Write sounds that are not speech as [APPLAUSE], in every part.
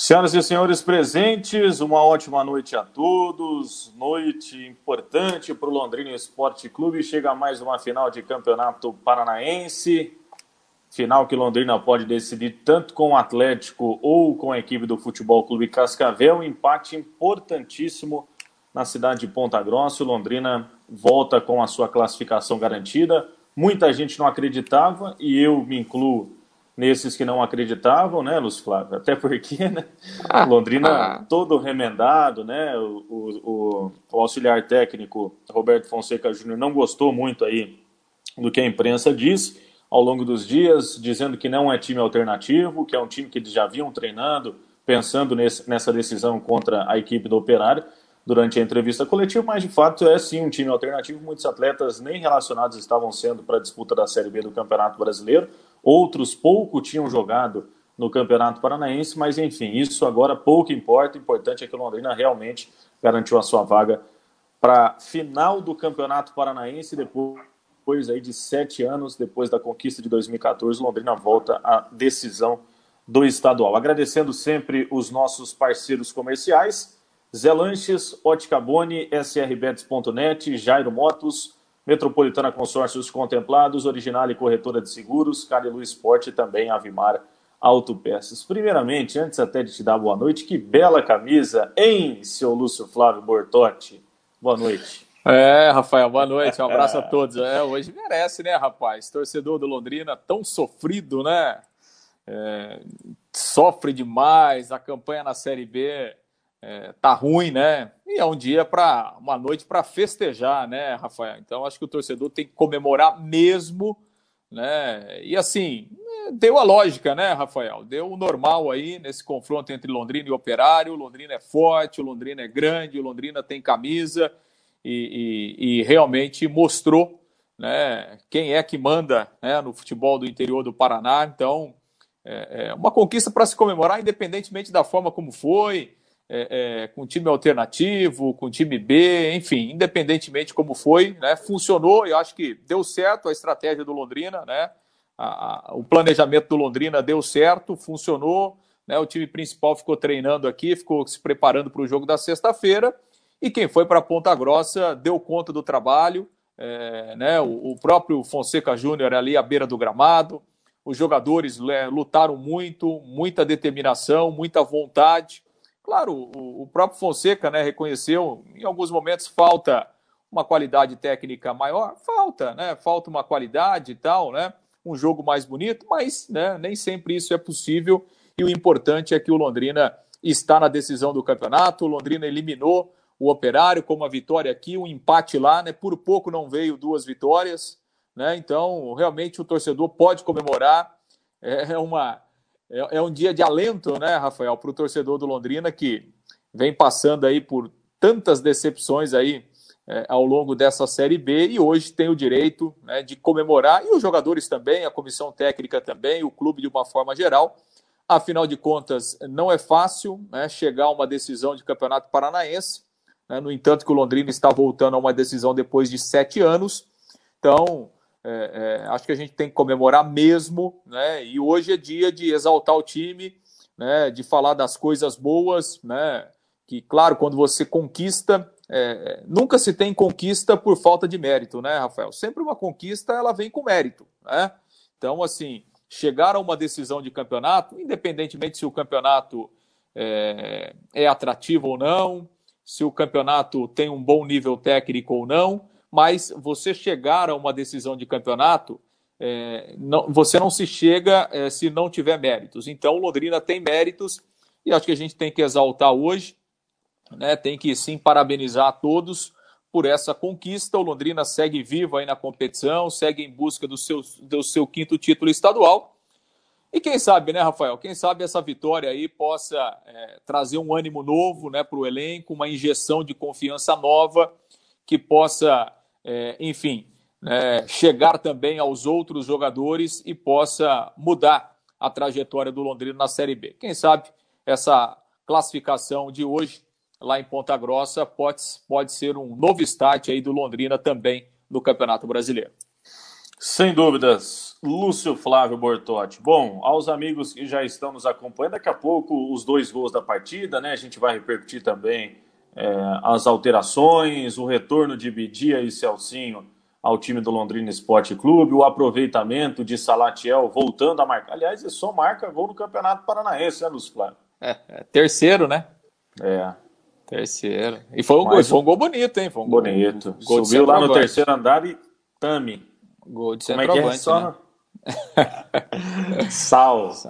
Senhoras e senhores presentes, uma ótima noite a todos. Noite importante para o Londrina Esporte Clube. Chega mais uma final de campeonato paranaense. Final que Londrina pode decidir tanto com o Atlético ou com a equipe do Futebol Clube Cascavel. Empate importantíssimo na cidade de Ponta Grossa. O Londrina volta com a sua classificação garantida. Muita gente não acreditava e eu me incluo nesses que não acreditavam, né, Luz Flávio? Até porque, né, ah, Londrina ah. todo remendado, né, o, o, o, auxiliar técnico Roberto Fonseca Júnior não gostou muito aí do que a imprensa disse ao longo dos dias, dizendo que não é time alternativo, que é um time que eles já vinham treinando, pensando nesse, nessa decisão contra a equipe do Operário durante a entrevista coletiva, mas de fato é sim um time alternativo. Muitos atletas nem relacionados estavam sendo para a disputa da Série B do Campeonato Brasileiro, outros pouco tinham jogado no Campeonato Paranaense, mas enfim, isso agora pouco importa. O importante é que o Londrina realmente garantiu a sua vaga para final do Campeonato Paranaense depois depois aí de sete anos, depois da conquista de 2014, Londrina volta à decisão do estadual. Agradecendo sempre os nossos parceiros comerciais. Zé Lanches, Ótica Boni, srbets.net, Jairo Motos, Metropolitana Consórcios Contemplados, Original e Corretora de Seguros, Carilu Esporte e também Avimar Autopeças. Primeiramente, antes até de te dar boa noite, que bela camisa, hein, seu Lúcio Flávio Bortotti? Boa noite. É, Rafael, boa noite, um abraço a todos. É, hoje merece, né, rapaz? Torcedor do Londrina, tão sofrido, né? É, sofre demais, a campanha na Série B é, tá ruim, né? E é um dia para uma noite para festejar, né, Rafael? Então acho que o torcedor tem que comemorar mesmo, né? E assim, deu a lógica, né, Rafael? Deu o normal aí nesse confronto entre Londrina e Operário. O Londrina é forte, o Londrina é grande, o Londrina tem camisa e, e, e realmente mostrou, né, quem é que manda né, no futebol do interior do Paraná. Então, é, é uma conquista para se comemorar, independentemente da forma como foi é, é, com time alternativo, com time B, enfim, independentemente como foi, né, funcionou. Eu acho que deu certo a estratégia do Londrina, né, a, a, o planejamento do Londrina deu certo, funcionou. Né, o time principal ficou treinando aqui, ficou se preparando para o jogo da sexta-feira. E quem foi para Ponta Grossa deu conta do trabalho. É, né, o, o, próprio Fonseca Júnior ali à beira do gramado. Os jogadores é, lutaram muito, muita determinação, muita vontade. Claro, o, o próprio Fonseca né, reconheceu, em alguns momentos falta uma qualidade técnica maior, falta, né? Falta uma qualidade e tal, né? Um jogo mais bonito, mas né, nem sempre isso é possível. E o importante é que o Londrina está na decisão do campeonato. O Londrina eliminou o Operário com uma vitória aqui, um empate lá, né? Por pouco não veio duas vitórias, né? Então, realmente o torcedor pode comemorar. É uma é, é um dia de alento, né, Rafael, para o torcedor do Londrina que vem passando aí por tantas decepções aí é, ao longo dessa Série B e hoje tem o direito né, de comemorar, e os jogadores também, a comissão técnica também, o clube de uma forma geral. Afinal de contas, não é fácil né, chegar a uma decisão de campeonato paranaense, né, no entanto que o Londrina está voltando a uma decisão depois de sete anos. Então, é, é, acho que a gente tem que comemorar mesmo, né? E hoje é dia de exaltar o time, né? De falar das coisas boas, né? Que, claro, quando você conquista, é, nunca se tem conquista por falta de mérito, né, Rafael? Sempre uma conquista ela vem com mérito, né? Então, assim, chegar a uma decisão de campeonato, independentemente se o campeonato é, é atrativo ou não, se o campeonato tem um bom nível técnico ou não, mas você chegar a uma decisão de campeonato, é, não, você não se chega é, se não tiver méritos. Então, Londrina tem méritos e acho que a gente tem que exaltar hoje, né, tem que sim parabenizar a todos por essa conquista. O Londrina segue vivo aí na competição, segue em busca do seu, do seu quinto título estadual. E quem sabe, né, Rafael? Quem sabe essa vitória aí possa é, trazer um ânimo novo né, para o elenco, uma injeção de confiança nova que possa é, enfim, né, chegar também aos outros jogadores e possa mudar a trajetória do Londrina na Série B. Quem sabe essa classificação de hoje lá em Ponta Grossa pode, pode ser um novo start aí do Londrina também no Campeonato Brasileiro. Sem dúvidas, Lúcio Flávio Bortotti. Bom, aos amigos que já estão nos acompanhando, daqui a pouco os dois gols da partida, né? A gente vai repercutir também é, as alterações, o retorno de Bidia e Celcinho ao time do Londrina Esporte Clube, o aproveitamento de Salatiel voltando a marcar. Aliás, ele só marca gol no Campeonato Paranaense, né, Lúcio Flávio? É, é terceiro, né? É. Terceiro. E foi um, gol, foi um gol bonito, hein? Foi um bonito. Gol, Subiu lá no terceiro andar e tame. Gol de Como é que é? Só... né? [LAUGHS] Sal. Aliás,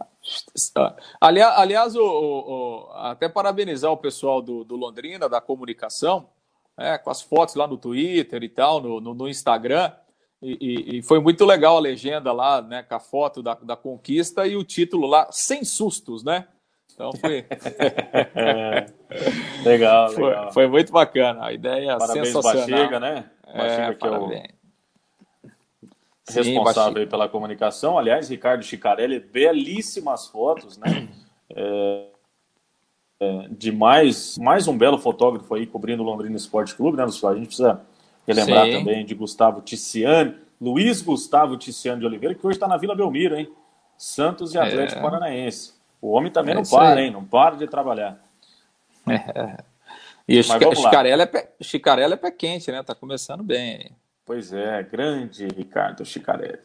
aliás o, o, até parabenizar o pessoal do, do Londrina, da comunicação, é, com as fotos lá no Twitter e tal, no, no, no Instagram. E, e, e, foi muito legal a legenda lá, né, com a foto da, da conquista e o título lá, sem sustos, né? Então foi. [LAUGHS] legal, [LAUGHS] foi, legal. Foi muito bacana. A ideia parabéns, sensacional. Baxiga, né? Baxiga é, que parabéns. é o responsável pela comunicação. Aliás, Ricardo Chicarelli, belíssimas fotos, né? É, é, de mais, mais um belo fotógrafo aí cobrindo o Londrina Esporte Clube, né? A gente precisa relembrar Sim. também de Gustavo Ticiani, Luiz Gustavo Ticiani de Oliveira, que hoje está na Vila Belmiro, hein? Santos e Atlético é. Paranaense. O homem também é não para, aí. hein? Não para de trabalhar. É. E o Chicarelli é, pé, é pé quente, né? Tá começando bem. Pois é, grande Ricardo Chicarelli.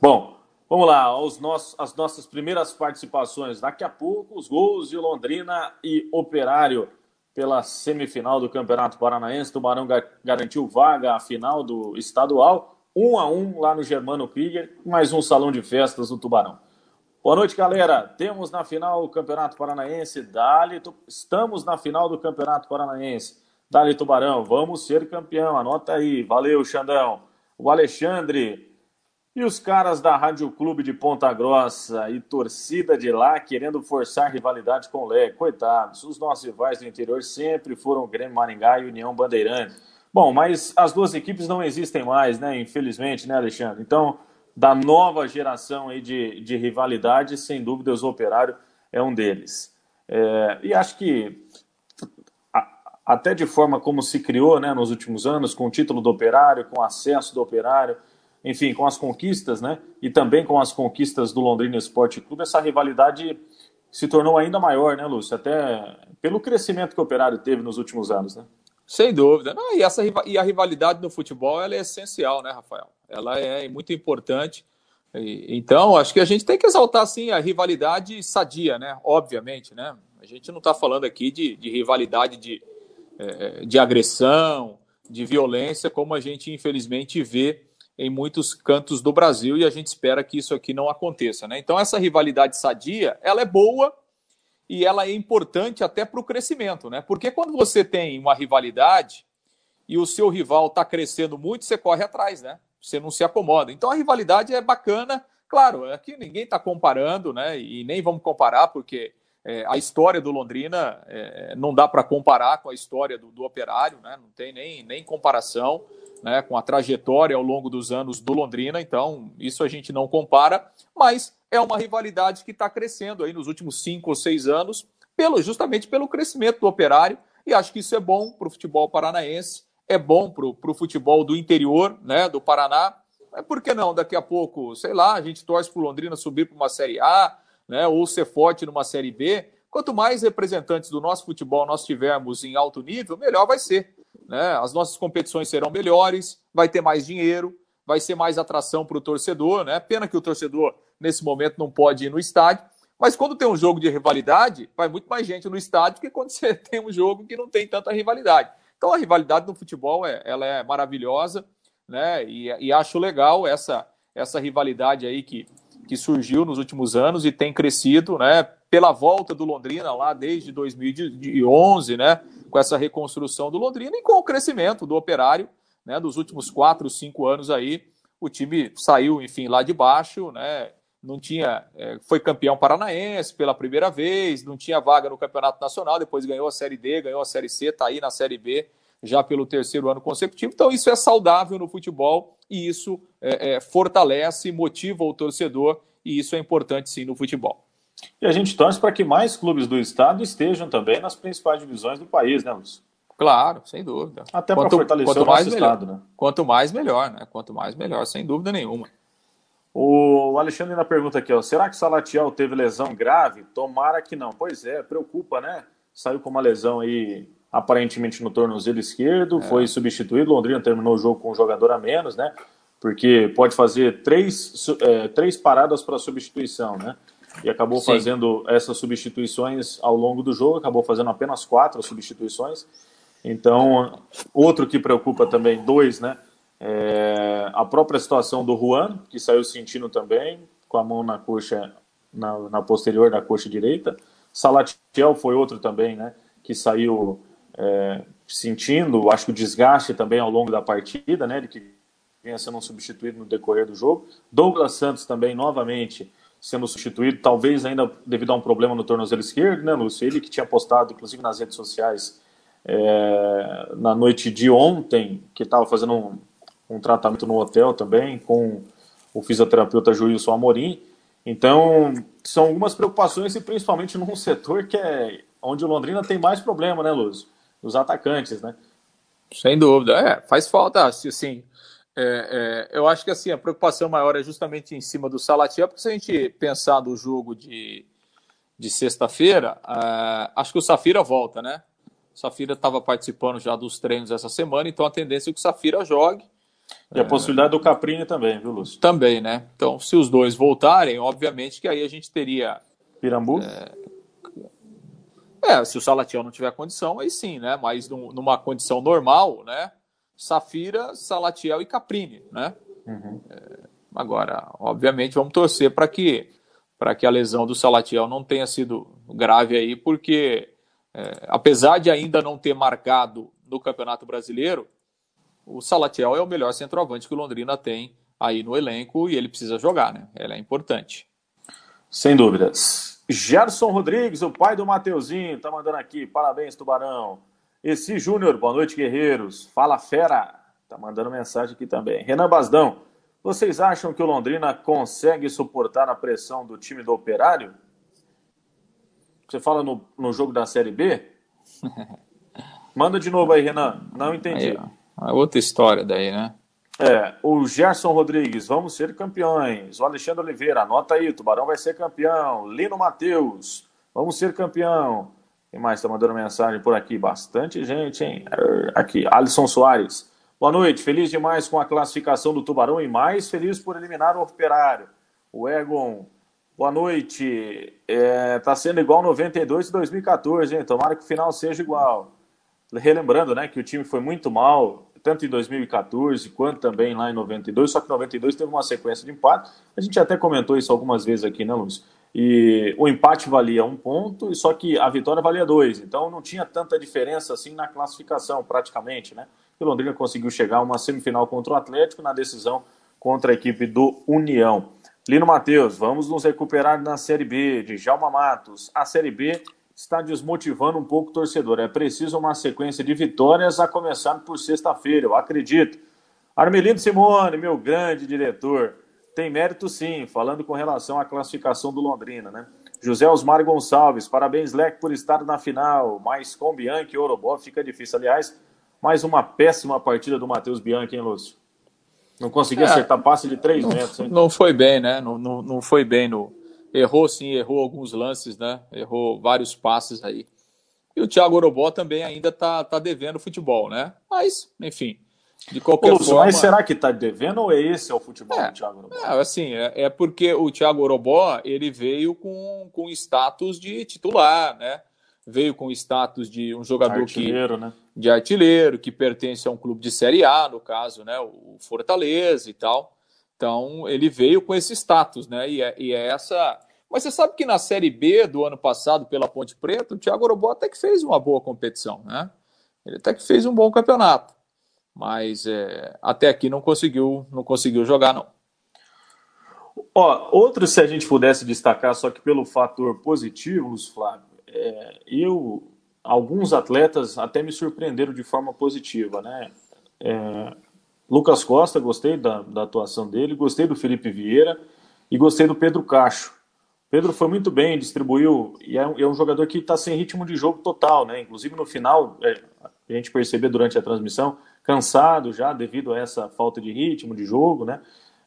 Bom, vamos lá, aos nossos, as nossas primeiras participações. Daqui a pouco, os gols de Londrina e Operário pela semifinal do Campeonato Paranaense. Tubarão garantiu vaga à final do estadual, um a um lá no Germano Krieger, mais um salão de festas do Tubarão. Boa noite, galera. Temos na final o Campeonato Paranaense. Dali, estamos na final do Campeonato Paranaense. Dali Tubarão, vamos ser campeão, anota aí. Valeu, Xandão. O Alexandre e os caras da Rádio Clube de Ponta Grossa e torcida de lá querendo forçar rivalidade com o Lé. Coitados, os nossos rivais do interior sempre foram Grêmio Maringá e União Bandeirante. Bom, mas as duas equipes não existem mais, né? Infelizmente, né, Alexandre? Então, da nova geração aí de, de rivalidade, sem dúvida, o Operário é um deles. É, e acho que até de forma como se criou né, nos últimos anos, com o título do operário, com o acesso do operário, enfim, com as conquistas, né, e também com as conquistas do Londrina Esporte Clube, essa rivalidade se tornou ainda maior, né, Lúcio? Até pelo crescimento que o operário teve nos últimos anos, né? Sem dúvida. Não, e, essa, e a rivalidade no futebol ela é essencial, né, Rafael? Ela é muito importante. E, então, acho que a gente tem que exaltar, sim, a rivalidade sadia, né? Obviamente, né? A gente não está falando aqui de, de rivalidade de, de agressão, de violência, como a gente infelizmente vê em muitos cantos do Brasil e a gente espera que isso aqui não aconteça. Né? Então, essa rivalidade sadia, ela é boa e ela é importante até para o crescimento, né? Porque quando você tem uma rivalidade e o seu rival está crescendo muito, você corre atrás, né? Você não se acomoda. Então a rivalidade é bacana, claro, aqui ninguém está comparando, né? E nem vamos comparar, porque é, a história do Londrina é, não dá para comparar com a história do, do, Operário, né? não tem nem, nem comparação né? com a trajetória ao longo dos anos do Londrina, então isso a gente não compara, mas é uma rivalidade que está crescendo aí nos últimos cinco ou seis anos, pelo, justamente pelo crescimento do Operário, e acho que isso é bom para o futebol paranaense, é bom para o futebol do interior né? do Paraná. Por que não? Daqui a pouco, sei lá, a gente torce para o Londrina subir para uma Série A, né, ou ser forte numa Série B, quanto mais representantes do nosso futebol nós tivermos em alto nível, melhor vai ser. Né? As nossas competições serão melhores, vai ter mais dinheiro, vai ser mais atração para o torcedor. Né? Pena que o torcedor, nesse momento, não pode ir no estádio. Mas quando tem um jogo de rivalidade, vai muito mais gente no estádio que quando [LAUGHS] você tem um jogo que não tem tanta rivalidade. Então a rivalidade no futebol é, ela é maravilhosa, né? E, e acho legal essa, essa rivalidade aí que, que surgiu nos últimos anos e tem crescido, né? Pela volta do Londrina lá desde 2011, né? Com essa reconstrução do Londrina e com o crescimento do Operário, né? Dos últimos quatro, cinco anos aí, o time saiu, enfim, lá de baixo, né? Não tinha, é, foi campeão paranaense pela primeira vez, não tinha vaga no campeonato nacional, depois ganhou a Série D, ganhou a Série C, está aí na Série B já pelo terceiro ano consecutivo. Então, isso é saudável no futebol e isso é, é, fortalece, motiva o torcedor, e isso é importante sim no futebol. E a gente torce para que mais clubes do estado estejam também nas principais divisões do país, né, Lúcio? Claro, sem dúvida. Até para fortalecer quanto o nosso mais estado, melhor. né? Quanto mais melhor, né? Quanto mais melhor, sem dúvida nenhuma. O Alexandre ainda pergunta aqui, ó, será que Salatiel teve lesão grave? Tomara que não. Pois é, preocupa, né? Saiu com uma lesão aí aparentemente no tornozelo esquerdo, é. foi substituído. Londrina terminou o jogo com um jogador a menos, né? Porque pode fazer três, é, três paradas para substituição, né? E acabou Sim. fazendo essas substituições ao longo do jogo, acabou fazendo apenas quatro substituições. Então, outro que preocupa também, dois, né? É a própria situação do Juan, que saiu sentindo também, com a mão na coxa, na, na posterior da coxa direita. Salatiel foi outro também, né? Que saiu é, sentindo, acho que o desgaste também ao longo da partida, né, de que vinha sendo substituído no decorrer do jogo. Douglas Santos também, novamente, sendo substituído, talvez ainda devido a um problema no tornozelo esquerdo, né, Lúcio? Ele que tinha postado, inclusive nas redes sociais, é, na noite de ontem, que estava fazendo um, um, tratamento no hotel também, com o fisioterapeuta Juilson Amorim. Então, são algumas preocupações e principalmente num setor que é onde o Londrina tem mais problema, né, Lúcio? Dos atacantes, né? Sem dúvida, é, faz falta, assim, é, é, eu acho que assim, a preocupação maior é justamente em cima do Salatiel, porque se a gente pensar no jogo de, de sexta-feira, uh, acho que o Safira volta, né? O Safira estava participando já dos treinos essa semana, então a tendência é que o Safira jogue. E a possibilidade do Caprini também, viu, Lúcio? Também, né? Então, se os dois voltarem, obviamente que aí a gente teria. Pirambu? É, se o Salatiel não tiver condição, aí sim, né? Mas numa condição normal, né? Safira, Salatiel e Caprini, né? Uhum. É, agora, obviamente, vamos torcer para que para que a lesão do Salatiel não tenha sido grave aí, porque é, apesar de ainda não ter marcado no Campeonato Brasileiro, o Salatiel é o melhor centroavante que o Londrina tem aí no elenco e ele precisa jogar, né? Ele é importante. Sem dúvidas. Gerson Rodrigues, o pai do Mateuzinho, tá mandando aqui. Parabéns, Tubarão. Esse Júnior, boa noite, guerreiros. Fala fera, tá mandando mensagem aqui também. Renan Basdão, vocês acham que o Londrina consegue suportar a pressão do time do Operário? Você fala no, no jogo da Série B? [LAUGHS] Manda de novo aí, Renan. Não entendi. Aí, é outra história daí, né? É, o Gerson Rodrigues, vamos ser campeões. O Alexandre Oliveira, anota aí, Tubarão vai ser campeão. Lino Matheus, vamos ser campeão. Quem mais está mandando mensagem por aqui? Bastante gente, hein? Aqui, Alisson Soares. Boa noite, feliz demais com a classificação do Tubarão e mais feliz por eliminar o Operário. O Egon, boa noite. É, tá sendo igual 92 e 2014, hein? Tomara que o final seja igual. Relembrando, né, que o time foi muito mal tanto em 2014 quanto também lá em 92, só que 92 teve uma sequência de empate. A gente até comentou isso algumas vezes aqui, né, Luiz? E o empate valia um ponto, só que a vitória valia dois. Então não tinha tanta diferença assim na classificação, praticamente, né? E Londrina conseguiu chegar a uma semifinal contra o Atlético na decisão contra a equipe do União. Lino Matheus, vamos nos recuperar na Série B, de Jalma Matos. A Série B está desmotivando um pouco o torcedor. É preciso uma sequência de vitórias, a começar por sexta-feira, eu acredito. Armelino Simone, meu grande diretor, tem mérito sim, falando com relação à classificação do Londrina, né? José Osmar Gonçalves, parabéns, Leque, por estar na final, mas com Bianchi e Orobó fica difícil. Aliás, mais uma péssima partida do Matheus Bianchi, hein, Lúcio? Não conseguiu é, acertar passe de três não, metros, hein? Não foi bem, né? Não, não, não foi bem no, Errou sim, errou alguns lances, né? Errou vários passes aí. E o Thiago Orobó também ainda está tá devendo futebol, né? Mas, enfim, de qualquer Lúcio, forma... Mas será que está devendo ou é esse é o futebol é, do Thiago Orobó? É, assim, é, é, porque o Thiago Orobó, ele veio com, com status de titular, né? Veio com status de um jogador artilheiro, que... Né? De artilheiro, que pertence a um clube de Série A, no caso, né? O Fortaleza e tal. Então, ele veio com esse status, né? E é, e é essa. Mas você sabe que na Série B do ano passado, pela Ponte Preta, o Thiago Orobó até que fez uma boa competição, né? Ele até que fez um bom campeonato. Mas é, até aqui não conseguiu, não conseguiu jogar, não. Ó, outro, se a gente pudesse destacar, só que pelo fator positivo, Flávio, é, eu, alguns atletas até me surpreenderam de forma positiva, né? É, Lucas Costa, gostei da, da atuação dele, gostei do Felipe Vieira e gostei do Pedro Cacho. Pedro foi muito bem, distribuiu, e é um, é um jogador que está sem ritmo de jogo total, né? Inclusive no final, é, a gente percebeu durante a transmissão, cansado já devido a essa falta de ritmo de jogo, né?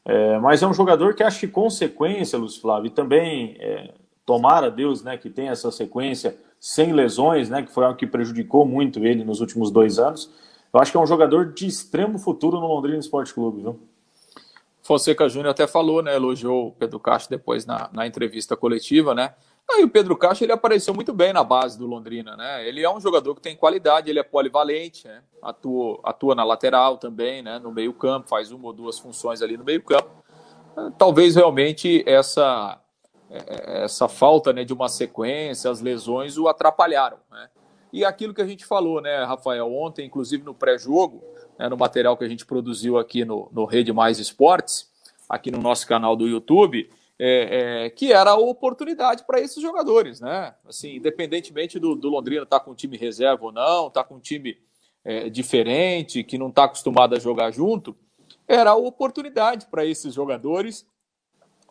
É, mas é um jogador que acho que consequência, Lúcio Flávio, e também é, tomara Deus né, que tenha essa sequência sem lesões, né, que foi algo que prejudicou muito ele nos últimos dois anos. Eu acho que é um jogador de extremo futuro no Londrina Esporte Clube, viu? Fonseca Júnior até falou, né, elogiou o Pedro Castro depois na, na entrevista coletiva, né? Aí o Pedro Castro ele apareceu muito bem na base do Londrina, né? Ele é um jogador que tem qualidade, ele é polivalente, né? atua, atua na lateral também, né? No meio campo, faz uma ou duas funções ali no meio campo. Talvez realmente essa é, essa falta né, de uma sequência, as lesões o atrapalharam, né? E aquilo que a gente falou, né, Rafael, ontem, inclusive no pré-jogo, né, no material que a gente produziu aqui no, no Rede Mais Esportes, aqui no nosso canal do YouTube, é, é, que era a oportunidade para esses jogadores, né? Assim, independentemente do, do Londrina estar tá com time reserva ou não, estar tá com time é, diferente, que não está acostumado a jogar junto, era a oportunidade para esses jogadores,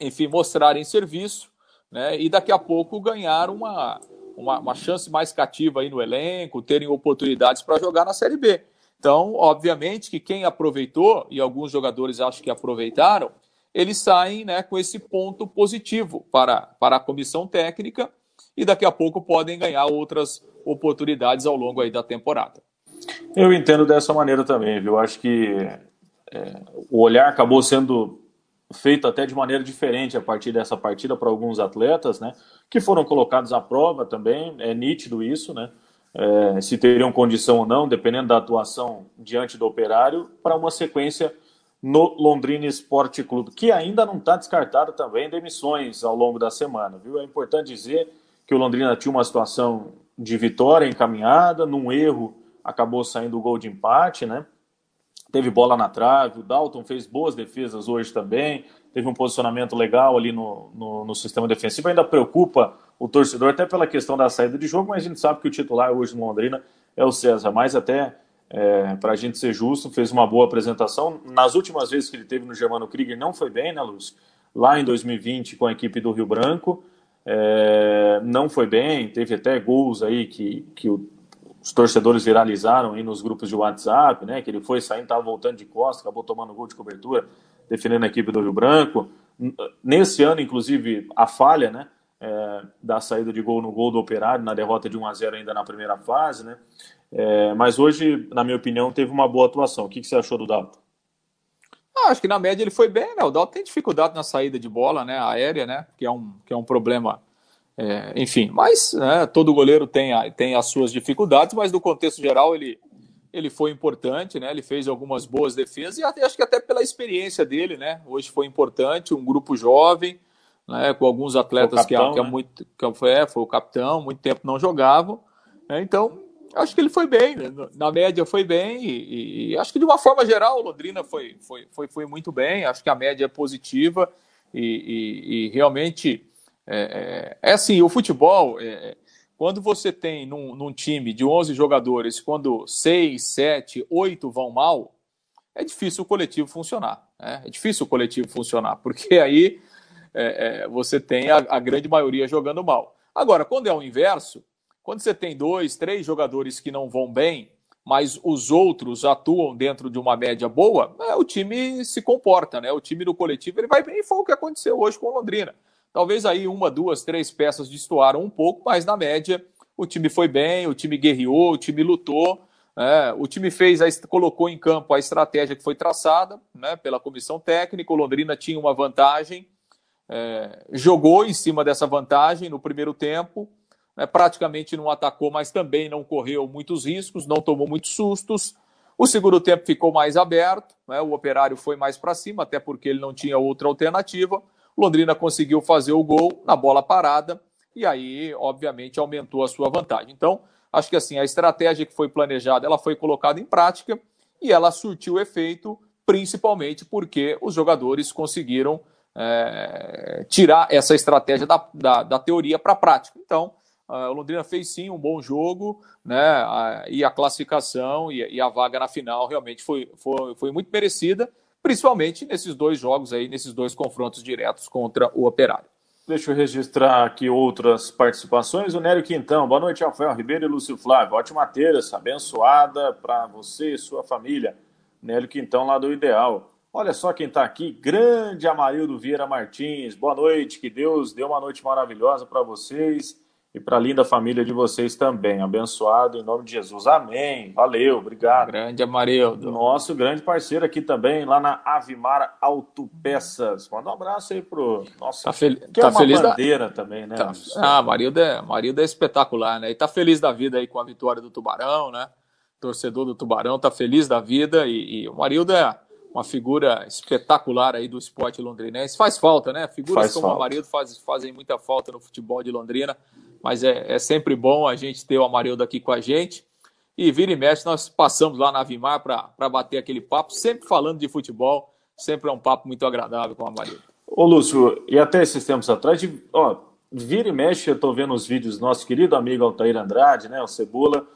enfim, mostrarem serviço, né? E daqui a pouco ganhar uma, uma, uma chance mais cativa aí no elenco, terem oportunidades para jogar na Série B. Então, obviamente que quem aproveitou, e alguns jogadores acho que aproveitaram, eles saem né, com esse ponto positivo para, para a comissão técnica e daqui a pouco podem ganhar outras oportunidades ao longo aí da temporada. Eu entendo dessa maneira também, viu? Acho que é, o olhar acabou sendo feito até de maneira diferente a partir dessa partida para alguns atletas, né? Que foram colocados à prova também, é nítido isso, né? é, se teriam condição ou não, dependendo da atuação diante do operário, para uma sequência no Londrina Esporte Clube, que ainda não está descartado também demissões ao longo da semana. Viu? É importante dizer que o Londrina tinha uma situação de vitória encaminhada, num erro acabou saindo o gol de empate, né? Teve bola na trave, o Dalton fez boas defesas hoje também, teve um posicionamento legal ali no, no, no sistema defensivo, ainda preocupa o torcedor, até pela questão da saída de jogo, mas a gente sabe que o titular hoje no Londrina é o César. Mas até, é, para a gente ser justo, fez uma boa apresentação. Nas últimas vezes que ele teve no Germano Krieger, não foi bem, né, Lúcio? Lá em 2020, com a equipe do Rio Branco, é, não foi bem. Teve até gols aí que, que o, os torcedores viralizaram aí nos grupos de WhatsApp, né? Que ele foi saindo, estava voltando de costa, acabou tomando gol de cobertura, defendendo a equipe do Rio Branco. Nesse ano, inclusive, a falha, né? é, da saída de gol no gol do Operário, na derrota de 1 a 0 ainda na primeira fase, né? É, mas hoje, na minha opinião, teve uma boa atuação. O que, que você achou do Dalton? Ah, acho que na média ele foi bem, né? O Dalton tem dificuldade na saída de bola, né? Aérea, né? Que é um, que é um problema, é, enfim. Mas né, todo goleiro tem, a, tem as suas dificuldades, mas no contexto geral ele, ele foi importante, né? Ele fez algumas boas defesas e até, acho que até pela experiência dele, né? Hoje foi importante, um grupo jovem, né, com alguns atletas capitão, que, que, é né? muito, que foi, é, foi o capitão, muito tempo não jogavam. Né, então, acho que ele foi bem, né, na média foi bem, e, e, acho que de uma forma geral o Londrina foi, foi, foi, foi muito bem, acho que a média é positiva, e, e, e realmente é, é, é, assim, o futebol, é, quando você tem num, num, time de 11 jogadores, quando 6, 7, 8 vão mal, é difícil o coletivo funcionar. Né? É difícil o coletivo funcionar, porque [LAUGHS] aí é, é, você tem a, a, grande maioria jogando mal. Agora, quando é o inverso, quando você tem dois, três jogadores que não vão bem, mas os outros atuam dentro de uma média boa, é, o time se comporta, né? O time do coletivo ele vai bem, e foi o que aconteceu hoje com o Londrina. Talvez aí uma, duas, três peças destoaram um pouco, mas na média o time foi bem, o time guerreou, o time lutou. É, o time fez, a, colocou em campo a estratégia que foi traçada né, pela comissão técnica. O Londrina tinha uma vantagem, é, jogou em cima dessa vantagem no primeiro tempo, né, praticamente não atacou, mas também não correu muitos riscos, não tomou muitos sustos. O segundo tempo ficou mais aberto, né, o operário foi mais para cima, até porque ele não tinha outra alternativa. Londrina conseguiu fazer o gol na bola parada e aí, obviamente, aumentou a sua vantagem. Então, acho que assim, a estratégia que foi planejada, ela foi colocada em prática e ela surtiu efeito, principalmente porque os jogadores conseguiram é, tirar essa estratégia da, da, da teoria para a prática. Então, o Londrina fez sim um bom jogo, né? A, e a classificação e, e, a vaga na final realmente foi, foi, foi muito merecida, principalmente nesses dois jogos aí, nesses dois confrontos diretos contra o Operário. Deixa eu registrar aqui outras participações. O Nélio Quintão, boa noite, Rafael Ribeiro e Lúcio Flávio. Ótima terça, abençoada para você e sua família. Nélio Quintão, lá do Ideal. Olha só quem está aqui, grande Amarildo Vieira Martins. Boa noite, que Deus dê uma noite maravilhosa para vocês e para a linda família de vocês também. Abençoado em nome de Jesus. Amém. Valeu, obrigado. Grande Amarildo. Nosso grande parceiro aqui também, lá na Avimar Autopeças. Manda um abraço aí pro nosso. Tá, fel... que tá é uma feliz bandeira da... também, né? Tá... Ah, Amarildo é... Amarildo é espetacular, né? E tá feliz da vida aí com a vitória do Tubarão, né? torcedor do Tubarão tá feliz da vida e, e o Marildo é uma figura espetacular aí do esporte londrinense. Faz falta, né? Figuras Faz como falta. o Amarildo faz, fazem muita falta no futebol de Londrina, mas é, é, sempre bom a gente ter o Amarildo aqui com a gente. E vira e mexe, nós passamos lá na Vimar para bater aquele papo, sempre falando de futebol, sempre é um papo muito agradável com o Amarildo. Ô, Lúcio, e até esses tempos atrás, de, ó, vira e mexe, eu tô vendo os vídeos do nosso querido amigo Altair Andrade, né, o Cebola,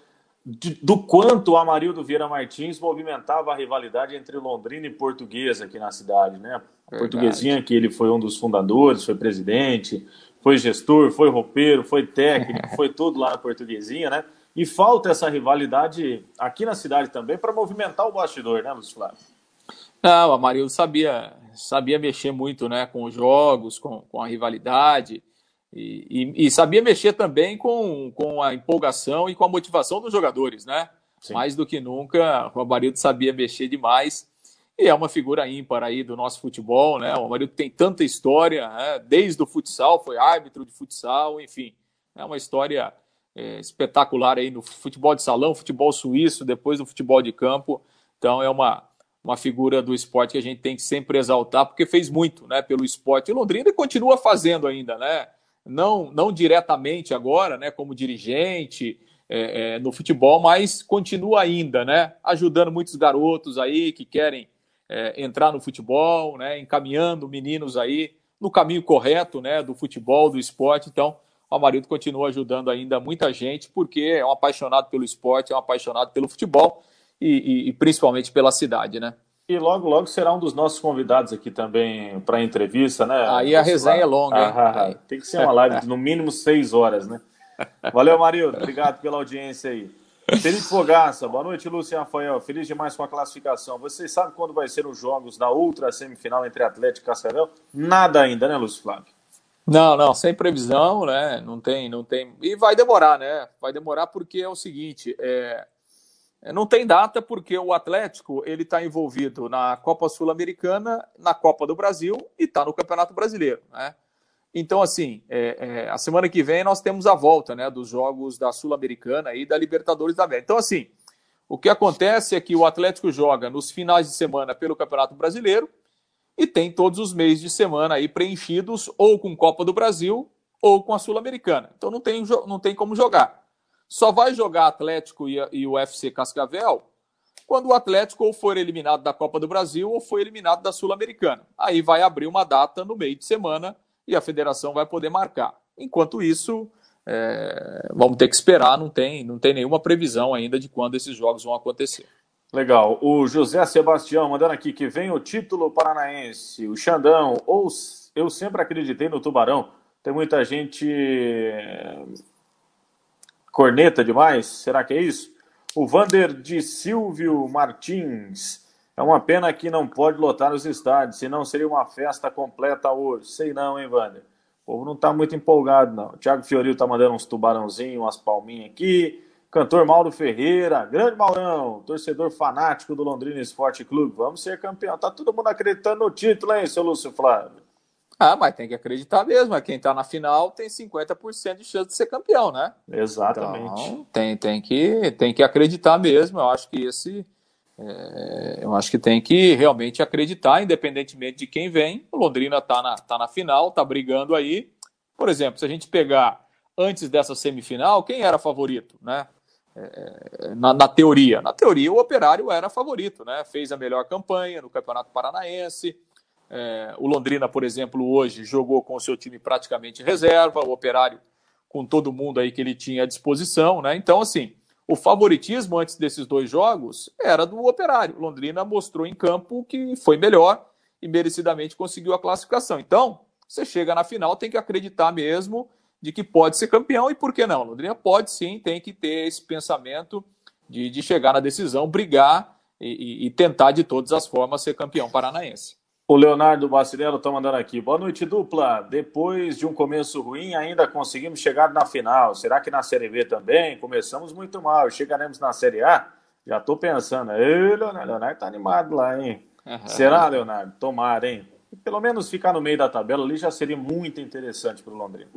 de, do quanto o Amarildo Vieira Martins movimentava a rivalidade entre Londrina e Portuguesa aqui na cidade, né? A Portuguesinha, que ele foi um dos fundadores, foi presidente, foi gestor, foi roupeiro, foi técnico, [LAUGHS] foi tudo lá na Portuguesinha, né? E falta essa rivalidade aqui na cidade também para movimentar o bastidor, né, Lúcio Flávio? Não, o Amarildo sabia, sabia mexer muito né, com os jogos, com, com a rivalidade. E, e, e, sabia mexer também com, com a empolgação e com a motivação dos jogadores, né? Sim. Mais do que nunca, o Amarildo sabia mexer demais e é uma figura ímpar aí do nosso futebol, né? O Amarildo tem tanta história, né? desde o futsal, foi árbitro de futsal, enfim, é uma história é, espetacular aí no futebol de salão, futebol suíço, depois no futebol de campo. Então é uma, uma figura do esporte que a gente tem que sempre exaltar, porque fez muito, né, pelo esporte. E Londrina continua fazendo ainda, né? não, não diretamente agora, né, como dirigente é, é, no futebol, mas continua ainda, né, ajudando muitos garotos aí que querem é, entrar no futebol, né, encaminhando meninos aí no caminho correto, né, do futebol, do esporte. Então, o Amarildo continua ajudando ainda muita gente, porque é um apaixonado pelo esporte, é um apaixonado pelo futebol e, e, e principalmente pela cidade, né. E logo, logo será um dos nossos convidados aqui também para entrevista, né? Aí a resenha é longa, hein? Ah, tem que ser uma live de no mínimo seis horas, né? [LAUGHS] Valeu, Marildo. Obrigado pela audiência aí. Felipe Fogaça, boa noite, Lúcio Rafael. Feliz demais com a classificação. Vocês sabem quando vai ser os jogos da outra semifinal entre Atlético e Cascavel? Nada ainda, né, Lúcio Flávio? Não, não, sem previsão, né? Não tem, não tem. E vai demorar, né? Vai demorar porque é o seguinte: é... Não tem data porque o Atlético ele está envolvido na Copa Sul-Americana, na Copa do Brasil e está no Campeonato Brasileiro, né? Então, assim, é, é, a semana que vem nós temos a volta né, dos jogos da Sul-Americana e da Libertadores da América. Então, assim, o que acontece é que o Atlético joga nos finais de semana pelo Campeonato Brasileiro e tem todos os meses de semana aí preenchidos ou com Copa do Brasil ou com a Sul-Americana. Então não tem, não tem como jogar. Só vai jogar Atlético e, e o UFC Cascavel quando o Atlético ou for eliminado da Copa do Brasil ou for eliminado da Sul-Americana. Aí vai abrir uma data no meio de semana e a federação vai poder marcar. Enquanto isso, é, vamos ter que esperar, não tem, não tem nenhuma previsão ainda de quando esses jogos vão acontecer. Legal. O José Sebastião mandando aqui que vem o título paranaense, o Xandão, ou eu sempre acreditei no Tubarão. Tem muita gente corneta demais? Será que é isso? O Vander de Silvio Martins. É uma pena que não pode lotar os estádios, senão seria uma festa completa hoje. Sei não, hein, Vander? O povo não tá muito empolgado, não. O Thiago Fioril tá mandando uns tubarãozinhos, umas palminhas aqui. Cantor Mauro Ferreira, grande Maurão, torcedor fanático do Londrina Esporte Clube. Vamos ser campeão. Tá todo mundo acreditando no título, hein, seu Lúcio Flávio? Ah, mas tem que acreditar mesmo. Quem está na final tem 50% de chance de ser campeão, né? Exatamente. Então, tem, tem, que, tem que acreditar mesmo. Eu acho que esse. É, eu acho que tem que realmente acreditar, independentemente de quem vem. O Londrina está na, tá na final, está brigando aí. Por exemplo, se a gente pegar antes dessa semifinal, quem era favorito, né? É, na, na, teoria. Na teoria, o Operário era favorito, né? Fez a melhor campanha no Campeonato Paranaense é, o Londrina, por exemplo, hoje jogou com o seu time praticamente reserva, o Operário com todo mundo aí que ele tinha à disposição, né? Então, assim, o favoritismo antes desses dois jogos era do Operário. Londrina mostrou em campo que foi melhor e merecidamente conseguiu a classificação. Então, você chega na final, tem que acreditar mesmo de que pode ser campeão e por que não? Londrina pode sim, tem que ter esse pensamento de, de chegar na decisão, brigar e, e, tentar de todas as formas ser campeão paranaense. O Leonardo Bacilello está mandando aqui. Boa noite, dupla. Depois de um começo ruim, ainda conseguimos chegar na final. Será que na Série B também? Começamos muito mal. Chegaremos na Série A? Já estou pensando. Ei, Leonardo, Leonardo está animado lá, hein? Será, Leonardo? Tomara, hein? Pelo menos ficar no meio da tabela ali já seria muito interessante para o Londrina.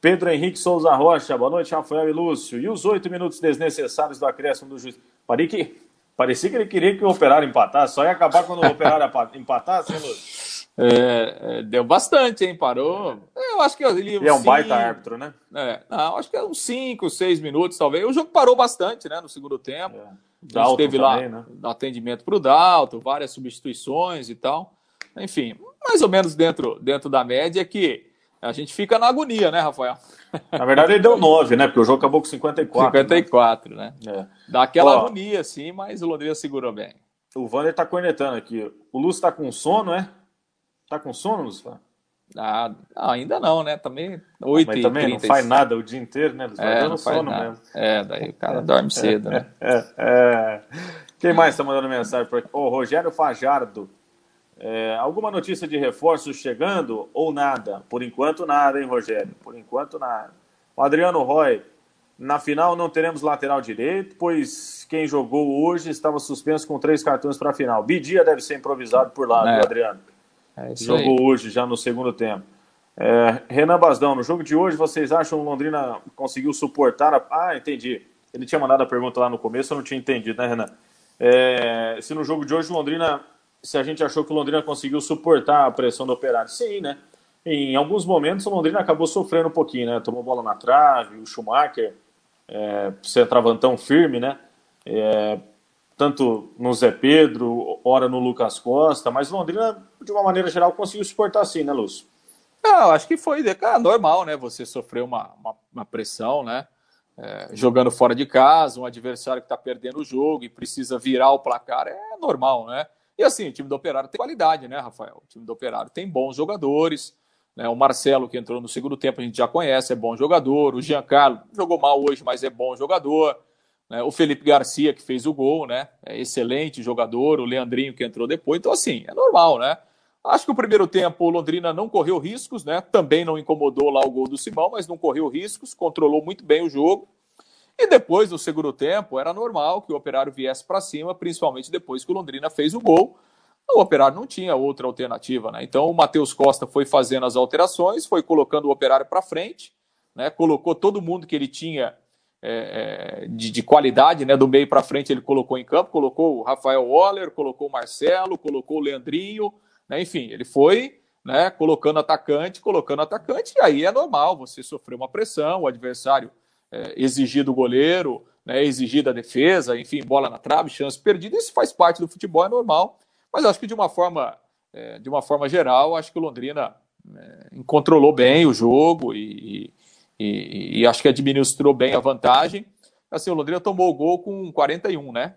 Pedro Henrique Souza Rocha, boa noite, Rafael e Lúcio. E os oito minutos desnecessários do acréscimo do juiz? Parecia que, parecia que ele queria que o operário empatasse, só ia acabar quando o operário empatasse, hein, Lúcio? É, é, deu bastante, hein? Parou. Eu acho que ele. E é um cinco, baita árbitro, né? É, não, acho que é uns 5, 6 minutos, talvez. O jogo parou bastante, né? No segundo tempo. É. Dalton teve também, lá né? atendimento para o Dalton, várias substituições e tal. Enfim, mais ou menos dentro, dentro da média que a gente fica na agonia, né, Rafael? Na verdade, ele deu 9, né? Porque o jogo acabou com 54. 54, né? né? É. Dá aquela Ó, agonia, sim, mas o Londrina segurou bem. O Wander tá cornetando aqui. O Lúcio tá com sono, é? Tá com sono, Lúcio? Ah, ainda não, né? Também 8 Mas também 30... não faz nada o dia inteiro, né? Lúcio? É, não faz nada. Mesmo. É, daí o cara dorme cedo, né? [LAUGHS] É, é. Quem mais tá mandando mensagem por aqui? O Rogério Fajardo. É, alguma notícia de reforços chegando ou nada? Por enquanto, nada, hein, Rogério? Por enquanto, nada. O Adriano Roy, na final não teremos lateral direito, pois quem jogou hoje estava suspenso com três cartões para a final. Bidia deve ser improvisado por lá, é. Adriano? É jogou aí. hoje, já no segundo tempo. É, Renan Basdão, no jogo de hoje, vocês acham que o Londrina conseguiu suportar? A... Ah, entendi. Ele tinha mandado a pergunta lá no começo, eu não tinha entendido, né, Renan? É, se no jogo de hoje o Londrina se a gente achou que o Londrina conseguiu suportar a pressão do Operário. Sim, né? Em alguns momentos o Londrina acabou sofrendo um pouquinho, né? Tomou bola na trave, o Schumacher, é, centravantão firme, né? É, tanto no Zé Pedro, ora no Lucas Costa, mas o Londrina, de uma maneira geral, conseguiu suportar sim, né, Lúcio? Eu acho que foi ah, normal, né? Você sofreu uma, uma, uma pressão, né? É, jogando fora de casa, um adversário que está perdendo o jogo e precisa virar o placar, é normal, né? E assim, o time do Operário tem qualidade, né, Rafael? O time do Operário tem bons jogadores. Né? O Marcelo, que entrou no segundo tempo, a gente já conhece, é bom jogador. O Giancarlo jogou mal hoje, mas é bom jogador. Né? O Felipe Garcia, que fez o gol, né? É excelente jogador. O Leandrinho, que entrou depois. Então, assim, é normal, né? Acho que o primeiro tempo o Londrina não correu riscos, né? Também não incomodou lá o gol do Simão, mas não correu riscos, controlou muito bem o jogo. E depois, no segundo tempo, era normal que o Operário viesse para cima, principalmente depois que o Londrina fez o gol. O Operário não tinha outra alternativa, né? Então o Matheus Costa foi fazendo as alterações, foi colocando o Operário para frente, né? Colocou todo mundo que ele tinha é, é de, de, qualidade, né? Do meio para frente ele colocou em campo, colocou o Rafael Waller, colocou o Marcelo, colocou o Leandrinho, né? Enfim, ele foi né, colocando atacante, colocando atacante, e aí é normal você sofrer uma pressão, o adversário é, exigir do goleiro, né, exigir da defesa, enfim, bola na trave, chance perdida, isso faz parte do futebol, é normal. Mas acho que de uma forma, é, de uma forma geral, acho que o Londrina é, controlou bem o jogo e, e, e, acho que administrou bem a vantagem. Assim, o Londrina tomou o gol com 41, né?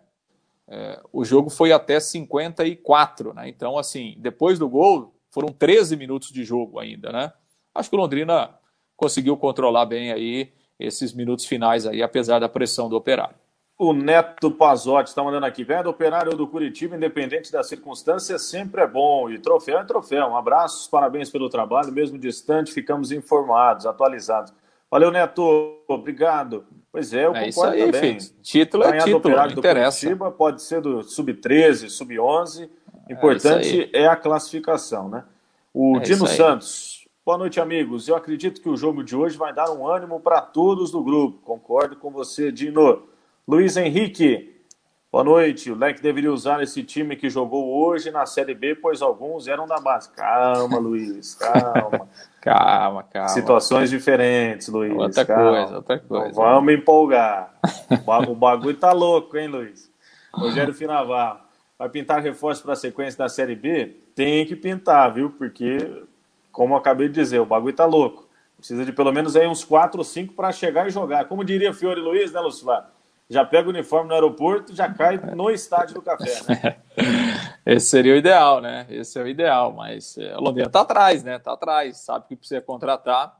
É, o jogo foi até 54, né? Então, assim, depois do gol, foram 13 minutos de jogo ainda, né? Acho que o Londrina conseguiu controlar bem aí esses minutos finais aí, apesar da pressão do Operário. O Neto Pazotti está mandando aqui. Do Operário do Curitiba, independente da circunstância, sempre é bom. E troféu é troféu. Um abraço, parabéns pelo trabalho. Mesmo distante, ficamos informados, atualizados. Valeu, Neto. Obrigado. Pois é, eu é concordo aí, também. Filho. Título é Ganhar é título, do interessa. Curitiba pode ser do Sub-13, Sub-11. Importante é, é, a classificação, né? O é Dino Santos. Boa noite, amigos. Eu acredito que o jogo de hoje vai dar um ânimo para todos do grupo. Concordo com você, Dino. Luiz Henrique, boa noite. O Leque deveria usar esse time que jogou hoje na Série B, pois alguns eram da base. Calma, Luiz, calma. [LAUGHS] calma, calma. Situações diferentes, Luiz. Outra calma. coisa, outra coisa. vamos empolgar. O bagulho tá louco, hein, Luiz? Rogério Finaval. Vai pintar reforço para a sequência da Série B? Tem que pintar, viu? Porque como eu acabei de dizer, o bagulho tá louco. Precisa de pelo menos aí uns 4 ou 5 para chegar e jogar. Como diria Fiore Luiz, né, Lucivar? Já pega o uniforme no aeroporto, já cai no estádio do café, né? [LAUGHS] Esse seria o ideal, né? Esse é o ideal, mas é, o Londrina tá atrás, né? Tá atrás, sabe que precisa contratar.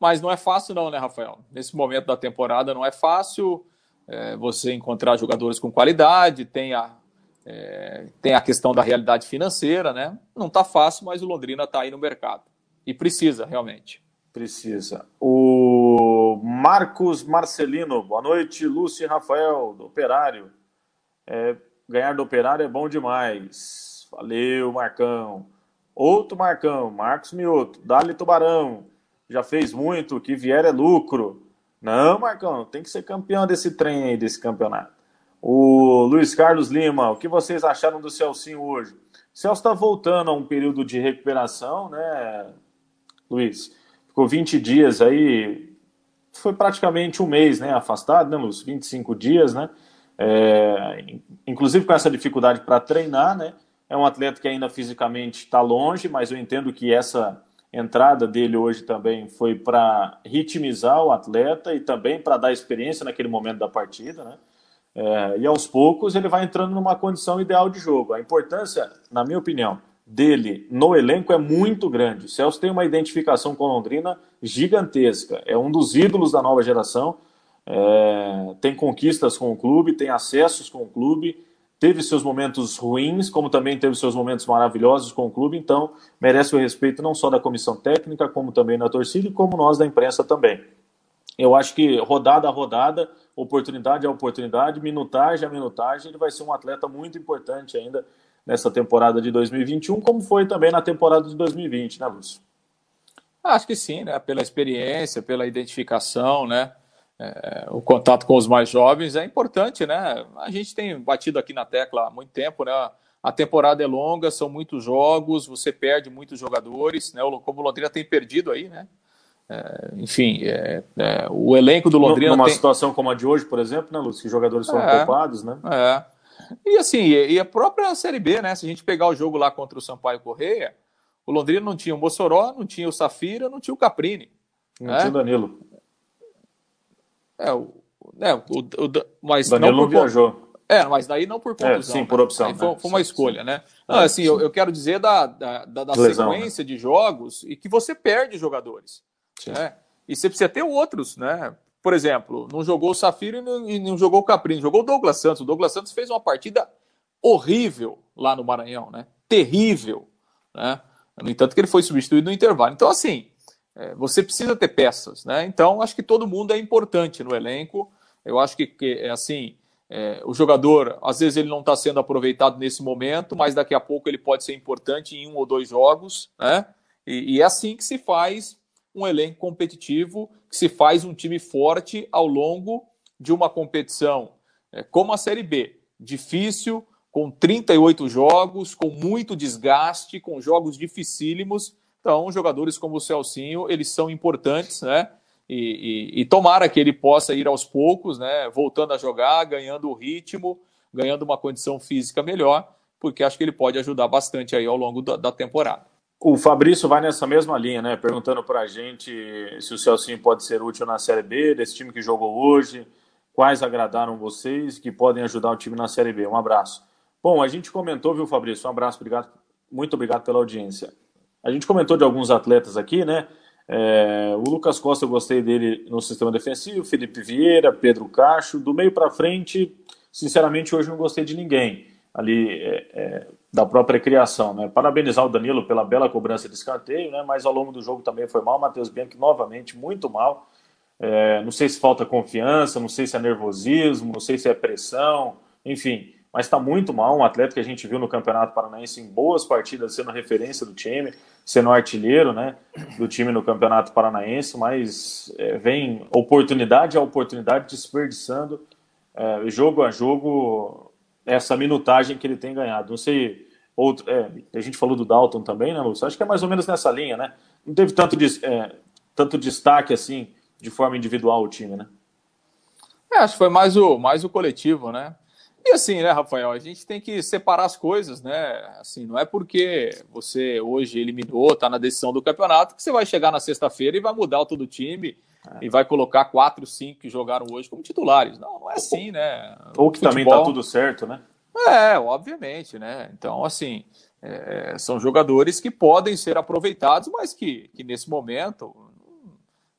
Mas não é fácil não, né, Rafael? Nesse momento da temporada não é fácil. é, você encontrar jogadores com qualidade, tem a, é, tem a questão da realidade financeira, né? Não está fácil, mas o Londrina está aí no mercado. E precisa, realmente. Precisa. O Marcos Marcelino, boa noite. Lúcio e Rafael, do Operário. É, ganhar do Operário é bom demais. Valeu, Marcão. Outro Marcão, Marcos Mioto. Dali Tubarão. Já fez muito, o que vier é lucro. Não, Marcão, tem que ser campeão desse trem aí, desse campeonato. O Luiz Carlos Lima, o que vocês acharam do Celcinho hoje? O Celso está voltando a um período de recuperação, né, Luiz? Ficou 20 dias aí, foi praticamente um mês, né, afastado, né, Lúcio? 25 dias, né? É, inclusive com essa dificuldade para treinar, né? É um atleta que ainda fisicamente está longe, mas eu entendo que essa entrada dele hoje também foi para ritmizar o atleta e também para dar experiência naquele momento da partida, né? É, e aos poucos ele vai entrando numa condição ideal de jogo. A importância, na minha opinião, dele no elenco é muito grande. O Celso tem uma identificação com Londrina gigantesca. É um dos ídolos da nova geração. É, tem conquistas com o clube, tem acessos com o clube teve seus momentos ruins, como também teve seus momentos maravilhosos com o clube, então merece o respeito não só da comissão técnica, como também da torcida e como nós da imprensa também. Eu acho que rodada a rodada, oportunidade a oportunidade, minutagem a minutagem, ele vai ser um atleta muito importante ainda nessa temporada de 2021, como foi também na temporada de 2020, né, Lúcio? Acho que sim, né? Pela experiência, pela identificação, né? é, o contato com os mais jovens é importante, né? A gente tem batido aqui na tecla há muito tempo, né? A temporada é longa, são muitos jogos, você perde muitos jogadores, né? O Londrina tem perdido aí, né? É, enfim, é, é, o elenco do Londrina. Numa tem... situação como a de hoje, por exemplo, né, Lúcio? Que jogadores foram é, poupados, né? É. E assim, e a própria Série B, né? Se a gente pegar o jogo lá contra o Sampaio Correia, o Londrina não tinha o Mossoró, não tinha o Safira, não tinha o Caprini. Não né? tinha o Danilo. É, o, é, o, o, mas Danilo não, por, não viajou. É, mas daí não por. É, sim, por opção. Né? Foi, foi, uma escolha, sim. né? Não, assim, eu, eu, quero dizer da, da, da, da Lesão, sequência né? de jogos e que você perde jogadores. Né? E você precisa ter outros, né? Por exemplo, não jogou o Safira e não, e não jogou o Caprini, jogou o Douglas Santos. O Douglas Santos fez uma partida horrível lá no Maranhão, né? Terrível, né? No entanto, que ele foi substituído no intervalo. Então, assim, é, você precisa ter peças, né? Então, acho que todo mundo é importante no elenco. Eu acho que, que é assim, é, o jogador, às vezes ele não está sendo aproveitado nesse momento, mas daqui a pouco ele pode ser importante em um ou dois jogos, né? E, e é assim que se faz um elenco competitivo, que se faz um time forte ao longo de uma competição é, como a Série B. Difícil, com 38 jogos, com muito desgaste, com jogos dificílimos, então, jogadores como o Celcinho, eles são importantes, né? E, e, e, tomara que ele possa ir aos poucos, né? Voltando a jogar, ganhando o ritmo, ganhando uma condição física melhor, porque acho que ele pode ajudar bastante aí ao longo da, da temporada. O Fabrício vai nessa mesma linha, né? Perguntando para a gente se o Celcinho pode ser útil na Série B, desse time que jogou hoje, quais agradaram vocês que podem ajudar o time na Série B. Um abraço. Bom, a gente comentou, viu, Fabrício? Um abraço, obrigado, muito obrigado pela audiência. A gente comentou de alguns atletas aqui, né? É, o Lucas Costa, eu gostei dele no sistema defensivo, Felipe Vieira, Pedro Cacho. Do meio para frente, sinceramente, hoje não gostei de ninguém ali é, é, da própria criação. Né? Parabenizar o Danilo pela bela cobrança de escanteio, né? mas ao longo do jogo também foi mal. Matheus Bianchi, novamente, muito mal. É, não sei se falta confiança, não sei se é nervosismo, não sei se é pressão, enfim mas está muito mal. Um atleta que a gente viu no Campeonato Paranaense em boas partidas, sendo referência do time, sendo artilheiro né, do time no Campeonato Paranaense, mas é, vem oportunidade a oportunidade desperdiçando é, jogo a jogo essa minutagem que ele tem ganhado. Não sei, outro, é, a gente falou do Dalton também, né, Lúcio? Acho que é mais ou menos nessa linha, né? Não teve tanto, é, tanto destaque assim de forma individual o time, né? É, acho que foi mais o, mais o coletivo, né? E assim, né, Rafael, a gente tem que separar as coisas, né? Assim, não é porque você hoje eliminou, tá na decisão do campeonato, que você vai chegar na sexta-feira e vai mudar todo o time. E vai colocar quatro, cinco que jogaram hoje como titulares. Não, não é assim, né? Ou que Futebol... também tá tudo certo, né? É, obviamente, né? Então, assim, é, são jogadores que podem ser aproveitados, mas que, que nesse momento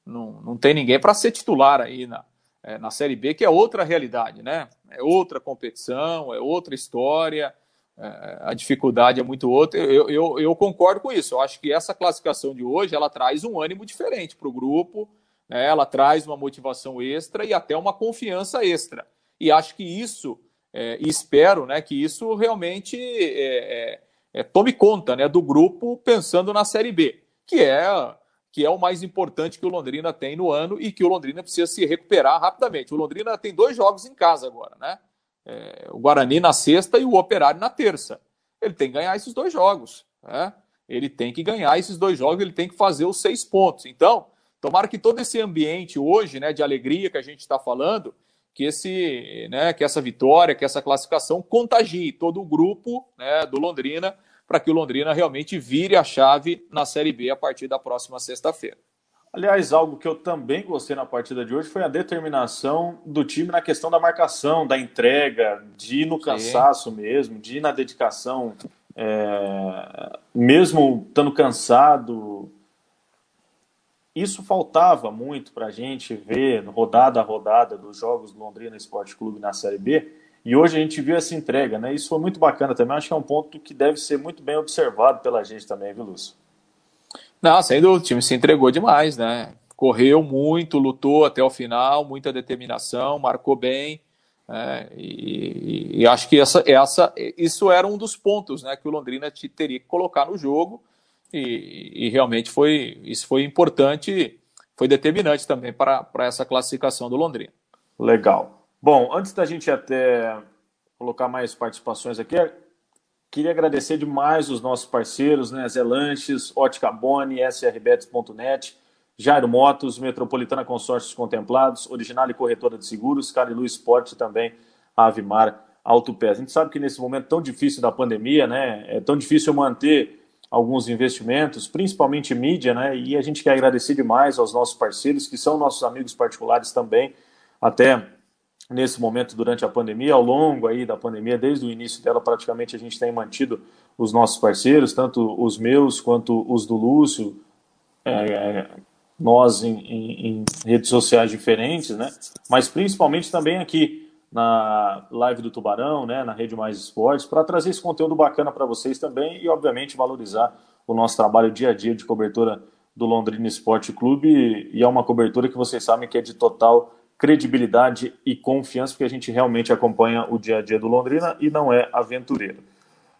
não, não tem ninguém para ser titular aí na, é, na Série B, que é outra realidade, né? É outra competição, é outra história, é, a dificuldade é muito outra. Eu, eu, eu, concordo com isso. Eu acho que essa classificação de hoje ela traz um ânimo diferente para o grupo, né? ela traz uma motivação extra e até uma confiança extra. E acho que isso, é, e espero né, que isso realmente é, é, é, tome conta né, do grupo pensando na Série B, que é que é o mais importante que o Londrina tem no ano e que o Londrina precisa se recuperar rapidamente. O Londrina tem dois jogos em casa agora, né? É, o Guarani na sexta e o Operário na terça. Ele tem que ganhar esses dois jogos. Né? Ele tem que ganhar esses dois jogos, ele tem que fazer os seis pontos. Então, tomara que todo esse ambiente hoje, né, de alegria que a gente está falando, que esse, né, que essa vitória, que essa classificação contagie todo o grupo né, do Londrina para que o Londrina realmente vire a chave na Série B a partir da próxima sexta-feira. Aliás, algo que eu também gostei na partida de hoje foi a determinação do time na questão da marcação, da entrega, de ir no cansaço Sim. mesmo, de ir na dedicação, é, mesmo estando cansado. Isso faltava muito para a gente ver rodada a rodada dos jogos do Londrina Esporte Clube na Série B. E hoje a gente viu essa entrega, né? Isso foi muito bacana também. Acho que é um ponto que deve ser muito bem observado pela gente também, viu, Lúcio? Não, sem dúvida, o time se entregou demais, né? Correu muito, lutou até o final, muita determinação, marcou bem. Né? E, e, acho que essa, essa, isso era um dos pontos né, que o Londrina teria que colocar no jogo. E, e realmente foi, isso foi importante, foi determinante também para, para essa classificação do Londrina. Legal. Bom, antes da gente até colocar mais participações aqui, queria agradecer demais os nossos parceiros, né? Zelanches, Ótica Boni, srbets.net, Jairo Motos, Metropolitana Consórcios Contemplados, Original e Corretora de Seguros, Carilu Esporte também Avimar Autopés. A gente sabe que nesse momento tão difícil da pandemia, né? É tão difícil manter alguns investimentos, principalmente mídia, né? E a gente quer agradecer demais aos nossos parceiros, que são nossos amigos particulares também, até nesse momento durante a pandemia, ao longo aí da pandemia, desde o início dela, praticamente a gente tem mantido os nossos parceiros, tanto os meus quanto os do Lúcio, é, nós em, em, em, redes sociais diferentes, né? Mas principalmente também aqui na live do Tubarão, né? Na Rede Mais Esportes, para trazer esse conteúdo bacana para vocês também e, obviamente, valorizar o nosso trabalho dia a dia de cobertura do Londrina Esporte Clube e é uma cobertura que vocês sabem que é de total credibilidade e confiança, porque a gente realmente acompanha o dia a dia do Londrina e não é aventureiro.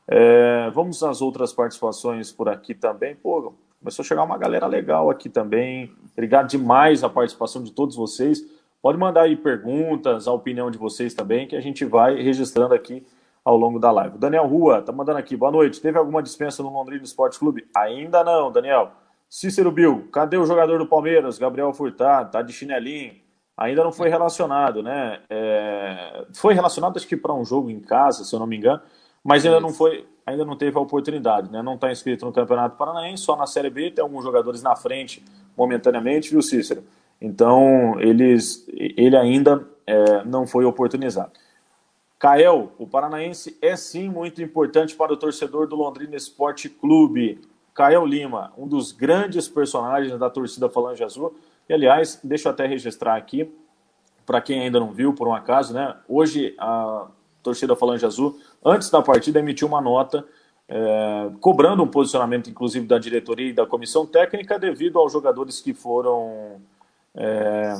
É, vamos às outras participações por aqui também. Pô, começou a chegar uma galera legal aqui também. Obrigado demais a participação de todos vocês. Pode mandar aí perguntas, a opinião de vocês também, que a gente vai registrando aqui ao longo da live. Daniel Rua tá mandando aqui. Boa noite. Teve alguma dispensa no Londrina Esporte Clube? Ainda não, Daniel. Cícero Bill, cadê o jogador do Palmeiras? Gabriel Furtado, tá de chinelinho ainda não foi relacionado, né? É, foi relacionado acho que para um jogo em casa, se eu não me engano, mas ainda não foi, ainda não teve a oportunidade, né? Não está inscrito no Campeonato Paranaense, só na Série B tem alguns jogadores na frente momentaneamente, viu, Cícero? Então eles, ele ainda é, não foi oportunizado. Kael, o paranaense é sim muito importante para o torcedor do Londrina Esporte Clube. Kael Lima, um dos grandes personagens da torcida Falange Azul, e, aliás, deixa eu até registrar aqui, para quem ainda não viu, por um acaso, né? Hoje a torcida Falange Azul, antes da partida, emitiu uma nota é, cobrando um posicionamento, inclusive, da diretoria e da comissão técnica, devido aos jogadores que foram é,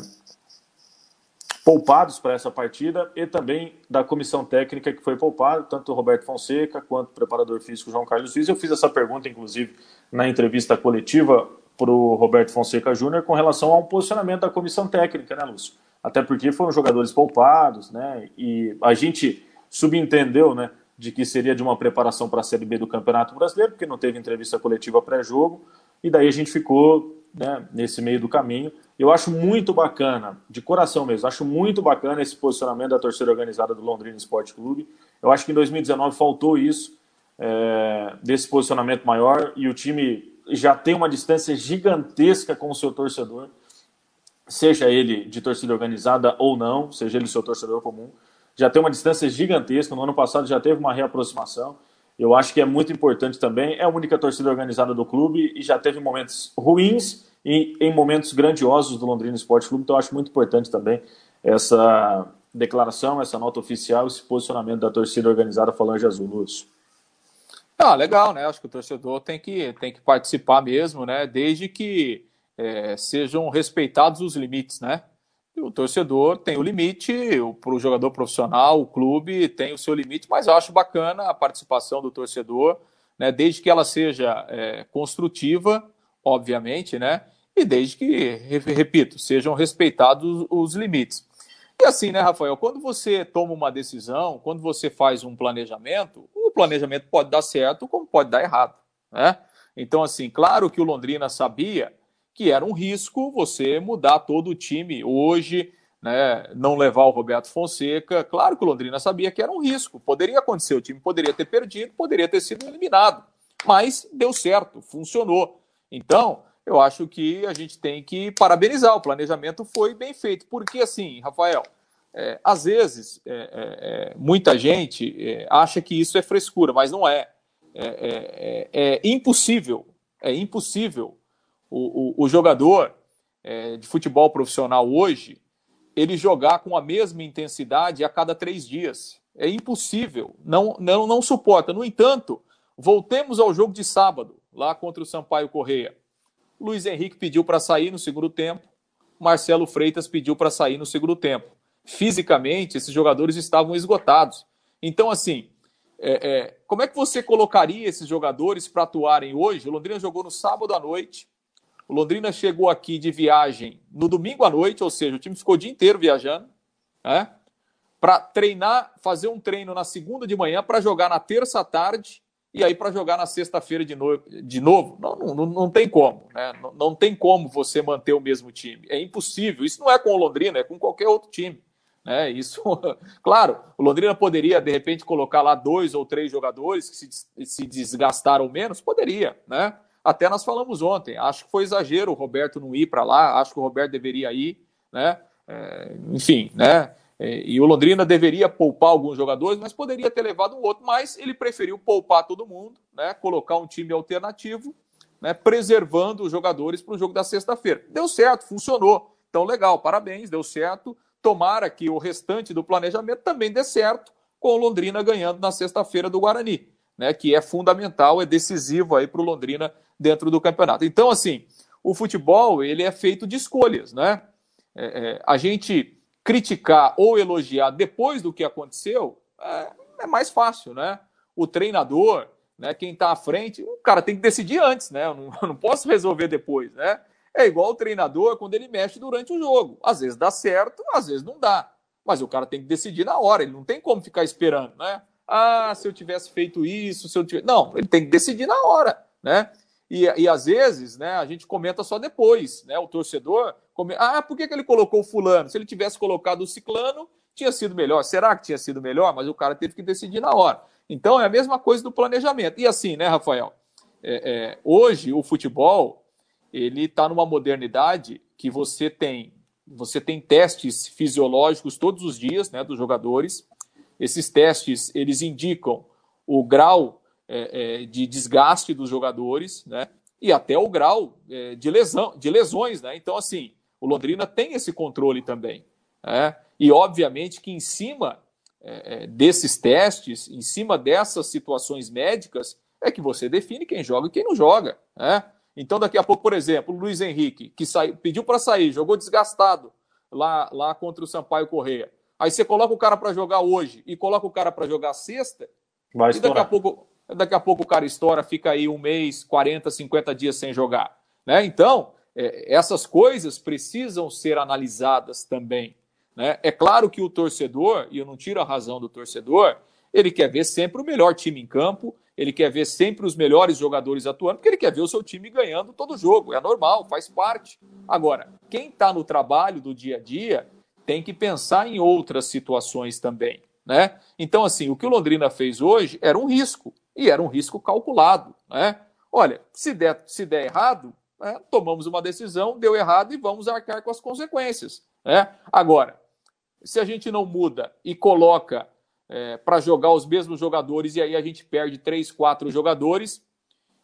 poupados para essa partida e também da comissão técnica que foi poupada, tanto o Roberto Fonseca quanto o preparador físico João Carlos Luiz. Eu fiz essa pergunta, inclusive, na entrevista coletiva para o Roberto Fonseca Júnior com relação ao posicionamento da comissão técnica, né, Lúcio? Até porque foram jogadores poupados, né? E a gente subentendeu, né, de que seria de uma preparação para a Série B do Campeonato Brasileiro, porque não teve entrevista coletiva pré-jogo, e daí a gente ficou né, nesse meio do caminho. Eu acho muito bacana, de coração mesmo, acho muito bacana esse posicionamento da torcida organizada do Londrina Esporte Clube. Eu acho que em 2019 faltou isso, é, desse posicionamento maior, e o time já tem uma distância gigantesca com o seu torcedor, seja ele de torcida organizada ou não, seja ele seu torcedor comum, já tem uma distância gigantesca. No ano passado já teve uma reaproximação. Eu acho que é muito importante também. É a única torcida organizada do clube e já teve momentos ruins e em momentos grandiosos do Londrina Esporte Clube. Então eu acho muito importante também essa declaração, essa nota oficial, esse posicionamento da torcida organizada Falange Azul, Lúcio. Ah, legal, né? Acho que o torcedor tem que, tem que participar mesmo, né? Desde que é, sejam respeitados os limites, né? O torcedor tem o limite, o jogador profissional, o clube tem o seu limite, mas eu acho bacana a participação do torcedor, né? Desde que ela seja é, construtiva, obviamente, né? E desde que, repito, sejam respeitados os limites. E assim, né, Rafael, quando você toma uma decisão, quando você faz um planejamento, o planejamento pode dar certo como pode dar errado, né? Então, assim, claro que o Londrina sabia que era um risco você mudar todo o time hoje, né, não levar o Roberto Fonseca. Claro que o Londrina sabia que era um risco, poderia acontecer, o time poderia ter perdido, poderia ter sido eliminado, mas deu certo, funcionou. Então, eu acho que a gente tem que parabenizar. O planejamento foi bem feito. Porque, assim, Rafael, é, às vezes é, é, é muita gente é, acha que isso é frescura, mas não é. É, é impossível, é impossível o, o, jogador de futebol profissional hoje ele jogar com a mesma intensidade a cada três dias. É impossível, não, não, não suporta. No entanto, voltemos ao jogo de sábado, lá contra o Sampaio Correia. Luiz Henrique pediu para sair no segundo tempo, Marcelo Freitas pediu para sair no segundo tempo. Fisicamente, esses jogadores estavam esgotados. Então, assim, é, é, como é que você colocaria esses jogadores para atuarem hoje? O Londrina jogou no sábado à noite. O Londrina chegou aqui de viagem no domingo à noite, ou seja, o time ficou o dia inteiro viajando, né? Para treinar, fazer um treino na segunda de manhã para jogar na terça tarde e aí para jogar na sexta-feira de, no... de novo, não, não, não tem como, né? Não, não, tem como você manter o mesmo time. É impossível. Isso não é com o Londrina, é com qualquer outro time. Né? Isso, [LAUGHS] claro, o Londrina poderia, de repente, colocar lá dois ou três jogadores que se, se desgastaram menos, poderia, né? Até nós falamos ontem, acho que foi exagero o Roberto não ir para lá, acho que o Roberto deveria ir, né? É, enfim, né? É, e o Londrina deveria poupar alguns jogadores, mas poderia ter levado um outro, mas ele preferiu poupar todo mundo, né? Colocar um time alternativo, né? Preservando os jogadores para o jogo da sexta-feira. Deu certo, funcionou. Então, legal, parabéns, deu certo. Tomara que o restante do planejamento também dê certo, com o Londrina ganhando na sexta-feira do Guarani, né? Que é fundamental, é decisivo aí para o Londrina dentro do campeonato. Então, assim, o futebol ele é feito de escolhas, né? É, é, a gente criticar ou elogiar depois do que aconteceu é, é mais fácil, né? O treinador, né, quem está à frente, o cara tem que decidir antes, né? Eu não, [LAUGHS] eu não posso resolver depois, né? É igual o treinador quando ele mexe durante o jogo. Às vezes dá certo, às vezes não dá. Mas o cara tem que decidir na hora, ele não tem como ficar esperando, né? Ah, se eu tivesse feito isso, se eu tivesse. Não, ele tem que decidir na hora, né? E, e às vezes, né, a gente comenta só depois, né? O torcedor, come... ah, por que, que ele colocou o fulano? Se ele tivesse colocado o ciclano, tinha sido melhor. Será que tinha sido melhor? Mas o cara teve que decidir na hora. Então é a mesma coisa do planejamento. E assim, né, Rafael? É, é, hoje o futebol ele está numa modernidade que você tem você tem testes fisiológicos todos os dias, né, dos jogadores. Esses testes eles indicam o grau é, é, de desgaste dos jogadores, né? E até o grau é, de, lesão, de lesões, né? Então, assim, o Londrina tem esse controle também. Né? E, obviamente, que em cima é, é, desses testes, em cima dessas situações médicas, é que você define quem joga e quem não joga. Né? Então, daqui a pouco, por exemplo, o Luiz Henrique, que saiu, pediu para sair, jogou desgastado lá, lá contra o Sampaio Correia. Aí você coloca o cara para jogar hoje e coloca o cara para jogar sexta, Vai e daqui a pouco daqui a pouco o cara estoura, fica aí um mês, 40, 50 dias sem jogar. Né? Então, é, essas coisas precisam ser analisadas também. Né? É claro que o torcedor, e eu não tiro a razão do torcedor, ele quer ver sempre o melhor time em campo, ele quer ver sempre os melhores jogadores atuando, porque ele quer ver o seu time ganhando todo jogo. É normal, faz parte. Agora, quem está no trabalho do dia a dia tem que pensar em outras situações também. Né? Então, assim, o que o Londrina fez hoje era um risco e era um risco calculado. Né? Olha, se der, se der errado, né, tomamos uma decisão, deu errado e vamos arcar com as consequências. Né? Agora, se a gente não muda e coloca é, para jogar os mesmos jogadores e aí a gente perde três, quatro jogadores,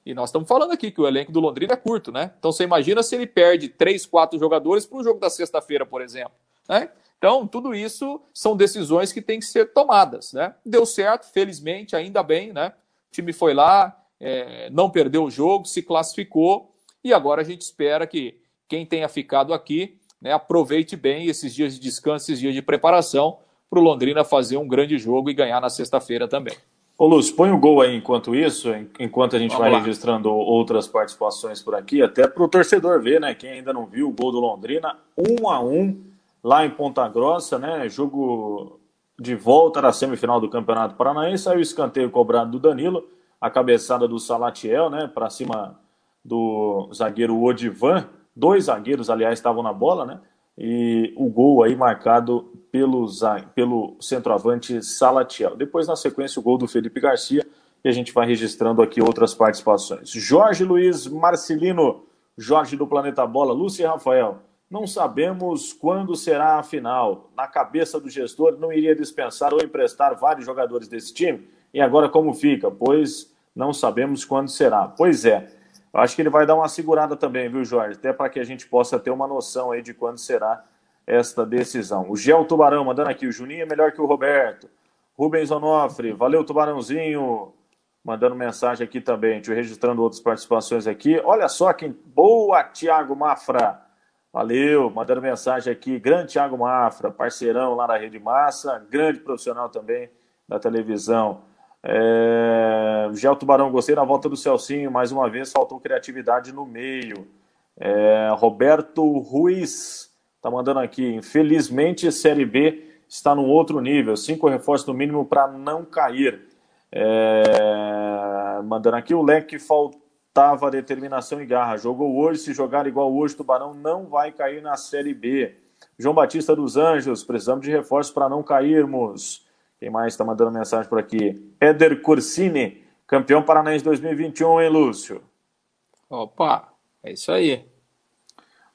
e nós estamos falando aqui que o elenco do Londrina é curto, né? Então você imagina se ele perde três, quatro jogadores para o jogo da sexta-feira, por exemplo. Né? Então, tudo isso são decisões que têm que ser tomadas. Né? Deu certo, felizmente, ainda bem. Né? O time foi lá, é, não perdeu o jogo, se classificou e agora a gente espera que quem tenha ficado aqui né, aproveite bem esses dias de descanso, esses dias de preparação para o Londrina fazer um grande jogo e ganhar na sexta-feira também. Ô Lúcio, põe o gol aí enquanto isso, enquanto a gente Vamos vai lá. registrando outras participações por aqui, até para o torcedor ver, né? Quem ainda não viu o gol do Londrina, um a um lá em Ponta Grossa, né? Jogo de volta da semifinal do Campeonato Paranaense, aí o escanteio cobrado do Danilo, a cabeçada do Salatiel, né? Para cima do zagueiro Odivan. Dois zagueiros, aliás, estavam na bola, né? E o gol aí marcado pelo, pelo centroavante Salatiel. Depois, na sequência, o gol do Felipe Garcia. E a gente vai registrando aqui outras participações. Jorge Luiz Marcelino, Jorge do Planeta Bola, Lúcia e Rafael. Não sabemos quando será a final. Na cabeça do gestor, não iria dispensar ou emprestar vários jogadores desse time? E agora como fica? Pois não sabemos quando será. Pois é. Acho que ele vai dar uma segurada também, viu, Jorge? Até para que a gente possa ter uma noção aí de quando será esta decisão. O Gel Tubarão mandando aqui, o Juninho é melhor que o Roberto. Rubens Onofre, valeu Tubarãozinho, mandando mensagem aqui também. Eu registrando outras participações aqui. Olha só quem. Boa, Thiago Mafra. Valeu, mandando mensagem aqui. Grande Thiago Mafra, parceirão lá na Rede Massa, grande profissional também da televisão. É... Gel Tubarão, gostei da volta do Celcinho, mais uma vez faltou criatividade no meio. É... Roberto Ruiz está mandando aqui, infelizmente Série B está num outro nível, cinco reforços no mínimo para não cair. É... Mandando aqui, o leque faltava determinação e garra, jogou hoje, se jogar igual hoje, Tubarão não vai cair na Série B. João Batista dos Anjos, precisamos de reforços para não cairmos. Quem mais está mandando mensagem por aqui? Éder Cursini, campeão paranaense 2021, hein, Lúcio? Opa, é isso aí.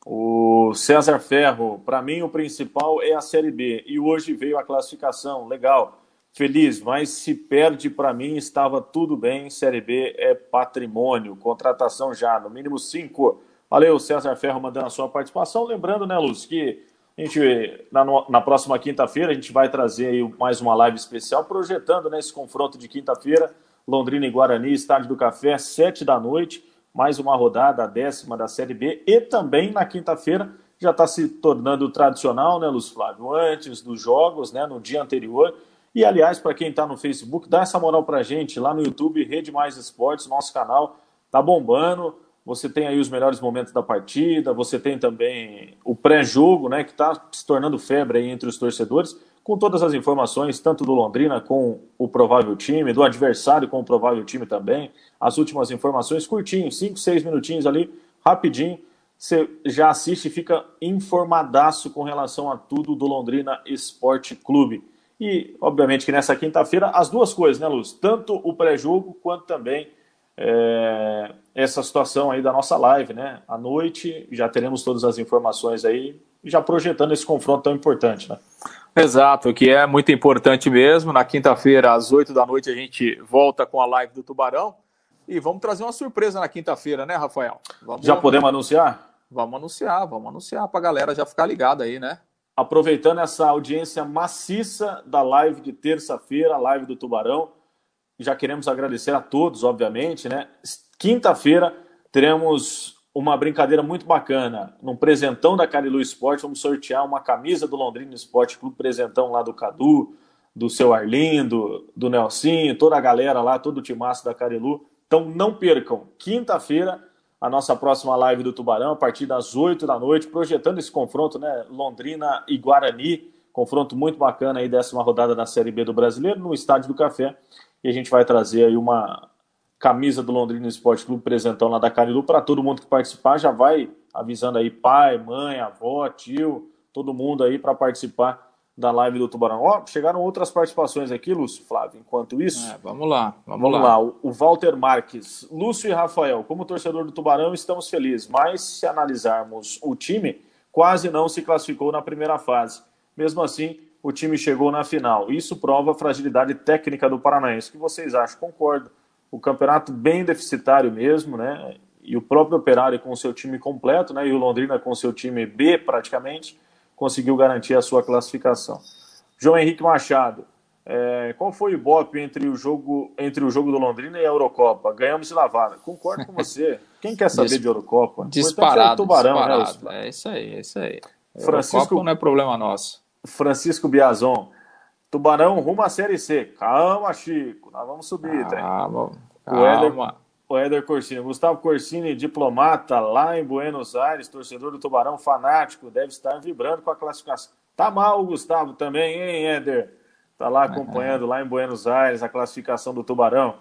O César Ferro, para mim o principal é a Série B e hoje veio a classificação, legal, feliz, mas se perde para mim estava tudo bem, Série B é patrimônio, contratação já, no mínimo cinco. Valeu, César Ferro mandando a sua participação, lembrando, né, Lúcio, que a gente, na, na próxima quinta-feira, a gente vai trazer aí mais uma live especial, projetando né, esse confronto de quinta-feira, Londrina e Guarani, Estádio do Café, sete da noite, mais uma rodada, a décima da Série B, e também na quinta-feira já está se tornando tradicional, né, Luz Flávio, antes dos jogos, né, no dia anterior. E, aliás, para quem está no Facebook, dá essa moral para gente lá no YouTube, Rede Mais Esportes, nosso canal, tá bombando. Você tem aí os melhores momentos da partida, você tem também o pré-jogo, né, que está se tornando febre aí entre os torcedores, com todas as informações, tanto do Londrina com o provável time, do adversário com o provável time também, as últimas informações curtinho, 5, 6 minutinhos ali, rapidinho, você já assiste e fica informadaço com relação a tudo do Londrina Esporte Clube. E, obviamente, que nessa quinta-feira, as duas coisas, né, Luz? Tanto o pré-jogo quanto também é, essa situação aí da nossa live, né? À noite já teremos todas as informações aí, já projetando esse confronto tão importante, né? Exato, que é muito importante mesmo. Na quinta-feira, às 8 da noite, a gente volta com a live do Tubarão. E vamos trazer uma surpresa na quinta-feira, né, Rafael? Vamos... Já podemos anunciar? Vamos anunciar, vamos anunciar para a galera já ficar ligada aí, né? Aproveitando essa audiência maciça da live de terça-feira, a live do Tubarão já queremos agradecer a todos, obviamente, né? Quinta-feira teremos uma brincadeira muito bacana. Num presentão da Carilu Esporte, vamos sortear uma camisa do Londrina Esporte Clube, presentão lá do Cadu, do seu Arlindo, do Nelsinho, toda a galera lá, todo o timaço da Carilu. Então não percam, quinta-feira, a nossa próxima live do Tubarão, a partir das 8 da noite, projetando esse confronto, né? Londrina e Guarani, confronto muito bacana aí, décima rodada da Série B do Brasileiro, no Estádio do Café. E a gente vai trazer aí uma camisa do Londrina Esporte Clube presentão lá da Carilu para todo mundo que participar. Já vai avisando aí pai, mãe, avó, tio, todo mundo aí para participar da live do Tubarão. Ó, chegaram outras participações aqui, Lúcio Flávio. Enquanto isso, é, vamos lá, vamos, vamos lá. lá. O Walter Marques, Lúcio e Rafael, como torcedor do Tubarão, estamos felizes, mas se analisarmos o time, quase não se classificou na primeira fase. Mesmo assim, o time chegou na final. Isso prova a fragilidade técnica do Paranaense. O que vocês acham? Concordo. O campeonato bem deficitário mesmo, né? E o próprio Operário com o seu time completo, né? E o Londrina com o seu time B praticamente, conseguiu garantir a sua classificação. João Henrique Machado, é, qual foi o Ibope entre o jogo entre o jogo do Londrina e a Eurocopa? Ganhamos de lavada. Concordo com você. Quem quer saber Dis de Eurocopa? Disparado, é tubarão, né, disparado. Né, é isso aí, é isso aí. Francisco Eurocopa não é problema nosso. Francisco Biazon. Tubarão rumo à Série C. Calma, Chico. Nós vamos subir, calma, Calma. O Éder, o Éder Corsini. Gustavo Corsini, diplomata lá em Buenos Aires, torcedor do Tubarão, fanático, deve estar vibrando com a classificação. Tá mal o Gustavo também, hein, Éder? Tá lá acompanhando lá em Buenos Aires a classificação do Tubarão.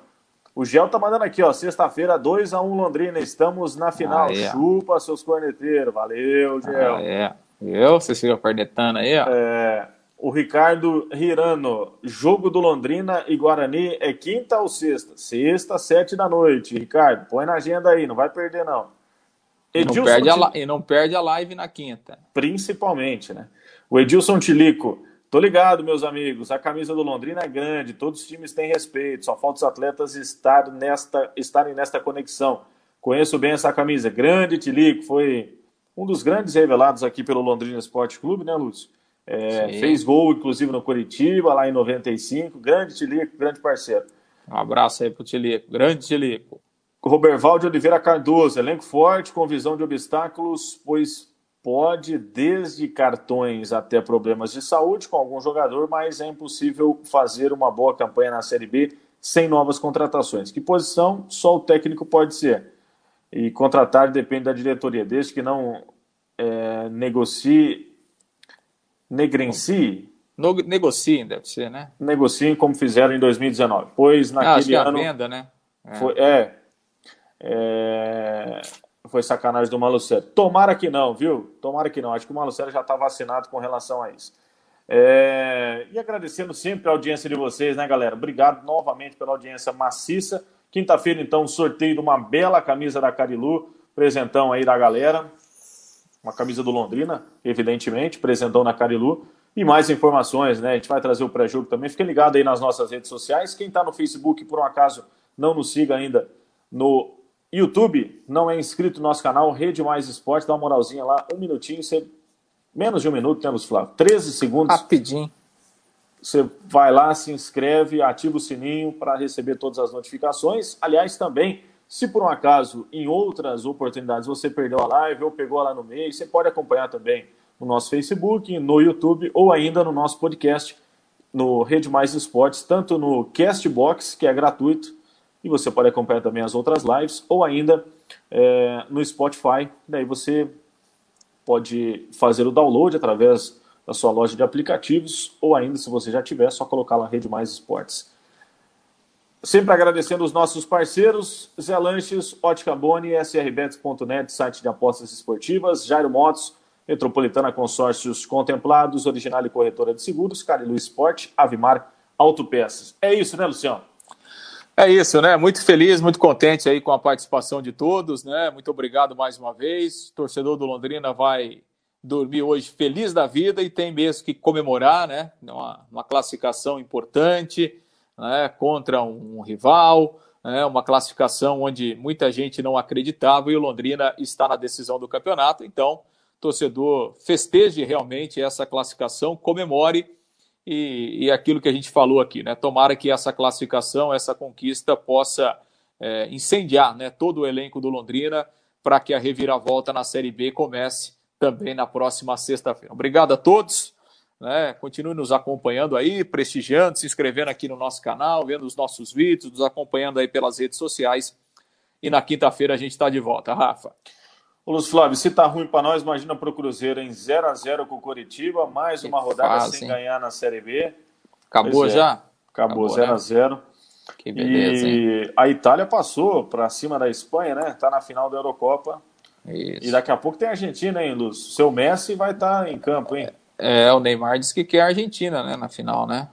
O Gel tá mandando aqui, ó, sexta-feira, 2 a 1 Londrina, estamos na final. Ah, é. Chupa seus corneteiros. Valeu, Gel. Ah, é. Eu, você fica cornetando aí, ó. É, o Ricardo Hirano, jogo do Londrina e Guarani é quinta ou sexta? Sexta, sete da noite. Ricardo, põe na agenda aí, não vai perder não. E não, perde a, e não perde a live na quinta. Principalmente, né? O Edilson Tilico, Tô ligado, meus amigos. A camisa do Londrina é grande, todos os times têm respeito, só falta os atletas estar nesta, estarem nesta conexão. Conheço bem essa camisa. Grande Tilico, foi um dos grandes revelados aqui pelo Londrina Esporte Clube, né, Lúcio? É, fez gol, inclusive, no Curitiba, lá em 95. Grande Tilico, grande parceiro. Um abraço aí pro Tilico. Grande Tilico. Roberval de Oliveira Cardoso, elenco forte, com visão de obstáculos, pois pode, desde cartões até problemas de saúde com algum jogador, mas é impossível fazer uma boa campanha na Série B sem novas contratações. Que posição só o técnico pode ser. E contratar depende da diretoria, desde que não é, negocie, negrencie. No, negociem, deve ser, né? Negociem como fizeram em 2019. Pois naquele ah, que é ano. A venda, né? É. Foi, é, é foi sacanagem do Malucero. Tomara que não, viu? Tomara que não. Acho que o Malucero já está vacinado com relação a isso. É... E agradecendo sempre a audiência de vocês, né, galera? Obrigado novamente pela audiência maciça. Quinta-feira, então, sorteio de uma bela camisa da Carilu. Presentão aí da galera. Uma camisa do Londrina, evidentemente. Presentão na Carilu. E mais informações, né? A gente vai trazer o pré-jogo também. Fique ligado aí nas nossas redes sociais. Quem está no Facebook, por um acaso, não nos siga ainda no YouTube, não é inscrito no nosso canal, Rede Mais Esporte, dá uma moralzinha lá, um minutinho, você... menos de um minuto, temos, Flávio, 13 segundos. Rapidinho. Você vai lá, se inscreve, ativa o sininho para receber todas as notificações. Aliás, também, se por um acaso, em outras oportunidades, você perdeu a live ou pegou lá no meio, você pode acompanhar também no nosso Facebook, no YouTube ou ainda no nosso podcast, no Rede Mais Esportes, tanto no Castbox, que é gratuito, e você pode acompanhar também as outras lives ou ainda é, no Spotify. Daí você pode fazer o download através da sua loja de aplicativos ou ainda, se você já tiver, é só colocar lá Rede Mais Esportes. Sempre agradecendo os nossos parceiros, Zé Lanches, Ótica Boni, srbets.net, site de apostas esportivas, Jairo Motos, Metropolitana Consórcios Contemplados, Original e Corretora de Seguros, Carilu Esporte, Avimar Autopeças. É isso, né, Luciano? É isso, né? Muito feliz, muito contente aí com a participação de todos, né? Muito obrigado mais uma vez. Torcedor do Londrina vai dormir hoje feliz da vida e tem mesmo que comemorar, né? Uma, uma classificação importante, né? Contra um, rival, né? Uma classificação onde muita gente não acreditava e o Londrina está na decisão do campeonato. Então, torcedor festeje realmente essa classificação, comemore e, e aquilo que a gente falou aqui, né? Tomara que essa classificação, essa conquista possa é, incendiar né, todo o elenco do Londrina para que a reviravolta na Série B comece também na próxima sexta-feira. Obrigado a todos. Né? Continue nos acompanhando aí, prestigiando, se inscrevendo aqui no nosso canal, vendo os nossos vídeos, nos acompanhando aí pelas redes sociais. E na quinta-feira a gente está de volta. Rafa. Ô, Lúcio Flávio, se tá ruim para nós, imagina para o Cruzeiro em 0 a 0 com o Coritiba, mais uma rodada fase, sem hein? ganhar na Série B. Acabou é, já? Acabou 0 né? a 0 Que beleza, e hein? a Itália passou para cima da Espanha, né? Tá na final da Eurocopa. Isso. E daqui a pouco tem a Argentina, hein, Lúcio? Seu Messi vai estar tá em campo, hein? É, o Neymar disse que quer a Argentina, né, na final, né?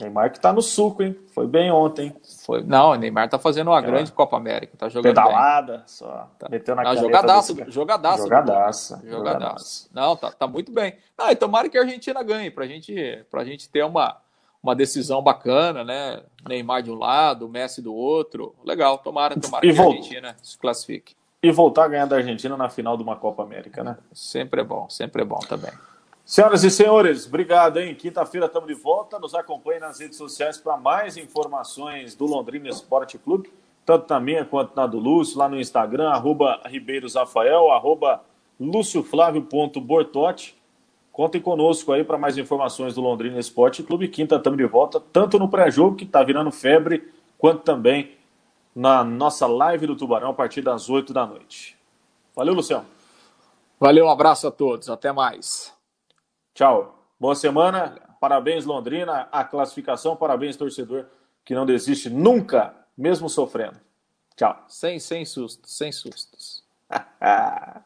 Neymar que tá no suco, hein? Foi bem ontem. Foi... Não, o Neymar tá fazendo uma grande Copa América. Tá jogando Pedalada, bem. só. Tá. Meteu na Não, jogadaço, desse... jogadaço. Jogadaça. Jogadaço. Não, tá, tá muito bem. Não, e tomara que a Argentina ganhe, pra gente, pra gente ter uma, uma decisão bacana, né? Neymar de um lado, Messi do outro. Legal, tomara, tomara e que a Argentina se classifique. E voltar a ganhar da Argentina na final de uma Copa América, né? Sempre é bom, sempre é bom também. Senhoras e senhores, obrigado, hein? Quinta-feira estamos de volta. Nos acompanhe nas redes sociais para mais informações do Londrina Esporte Clube, tanto na minha quanto na do Lúcio, lá no Instagram, arroba ribeirosafael, arroba lucioflávio.bortotti. Contem conosco aí para mais informações do Londrina Esporte Clube. Quinta estamos de volta, tanto no pré-jogo, que está virando febre, quanto também na nossa live do Tubarão a partir das 8 da noite. Valeu, Luciano. Valeu, um abraço a todos. Até mais. Tchau. Boa semana. Parabéns, Londrina. A classificação. Parabéns, torcedor, que não desiste nunca, mesmo sofrendo. Tchau. Sem, sem sustos, sem sustos. [LAUGHS]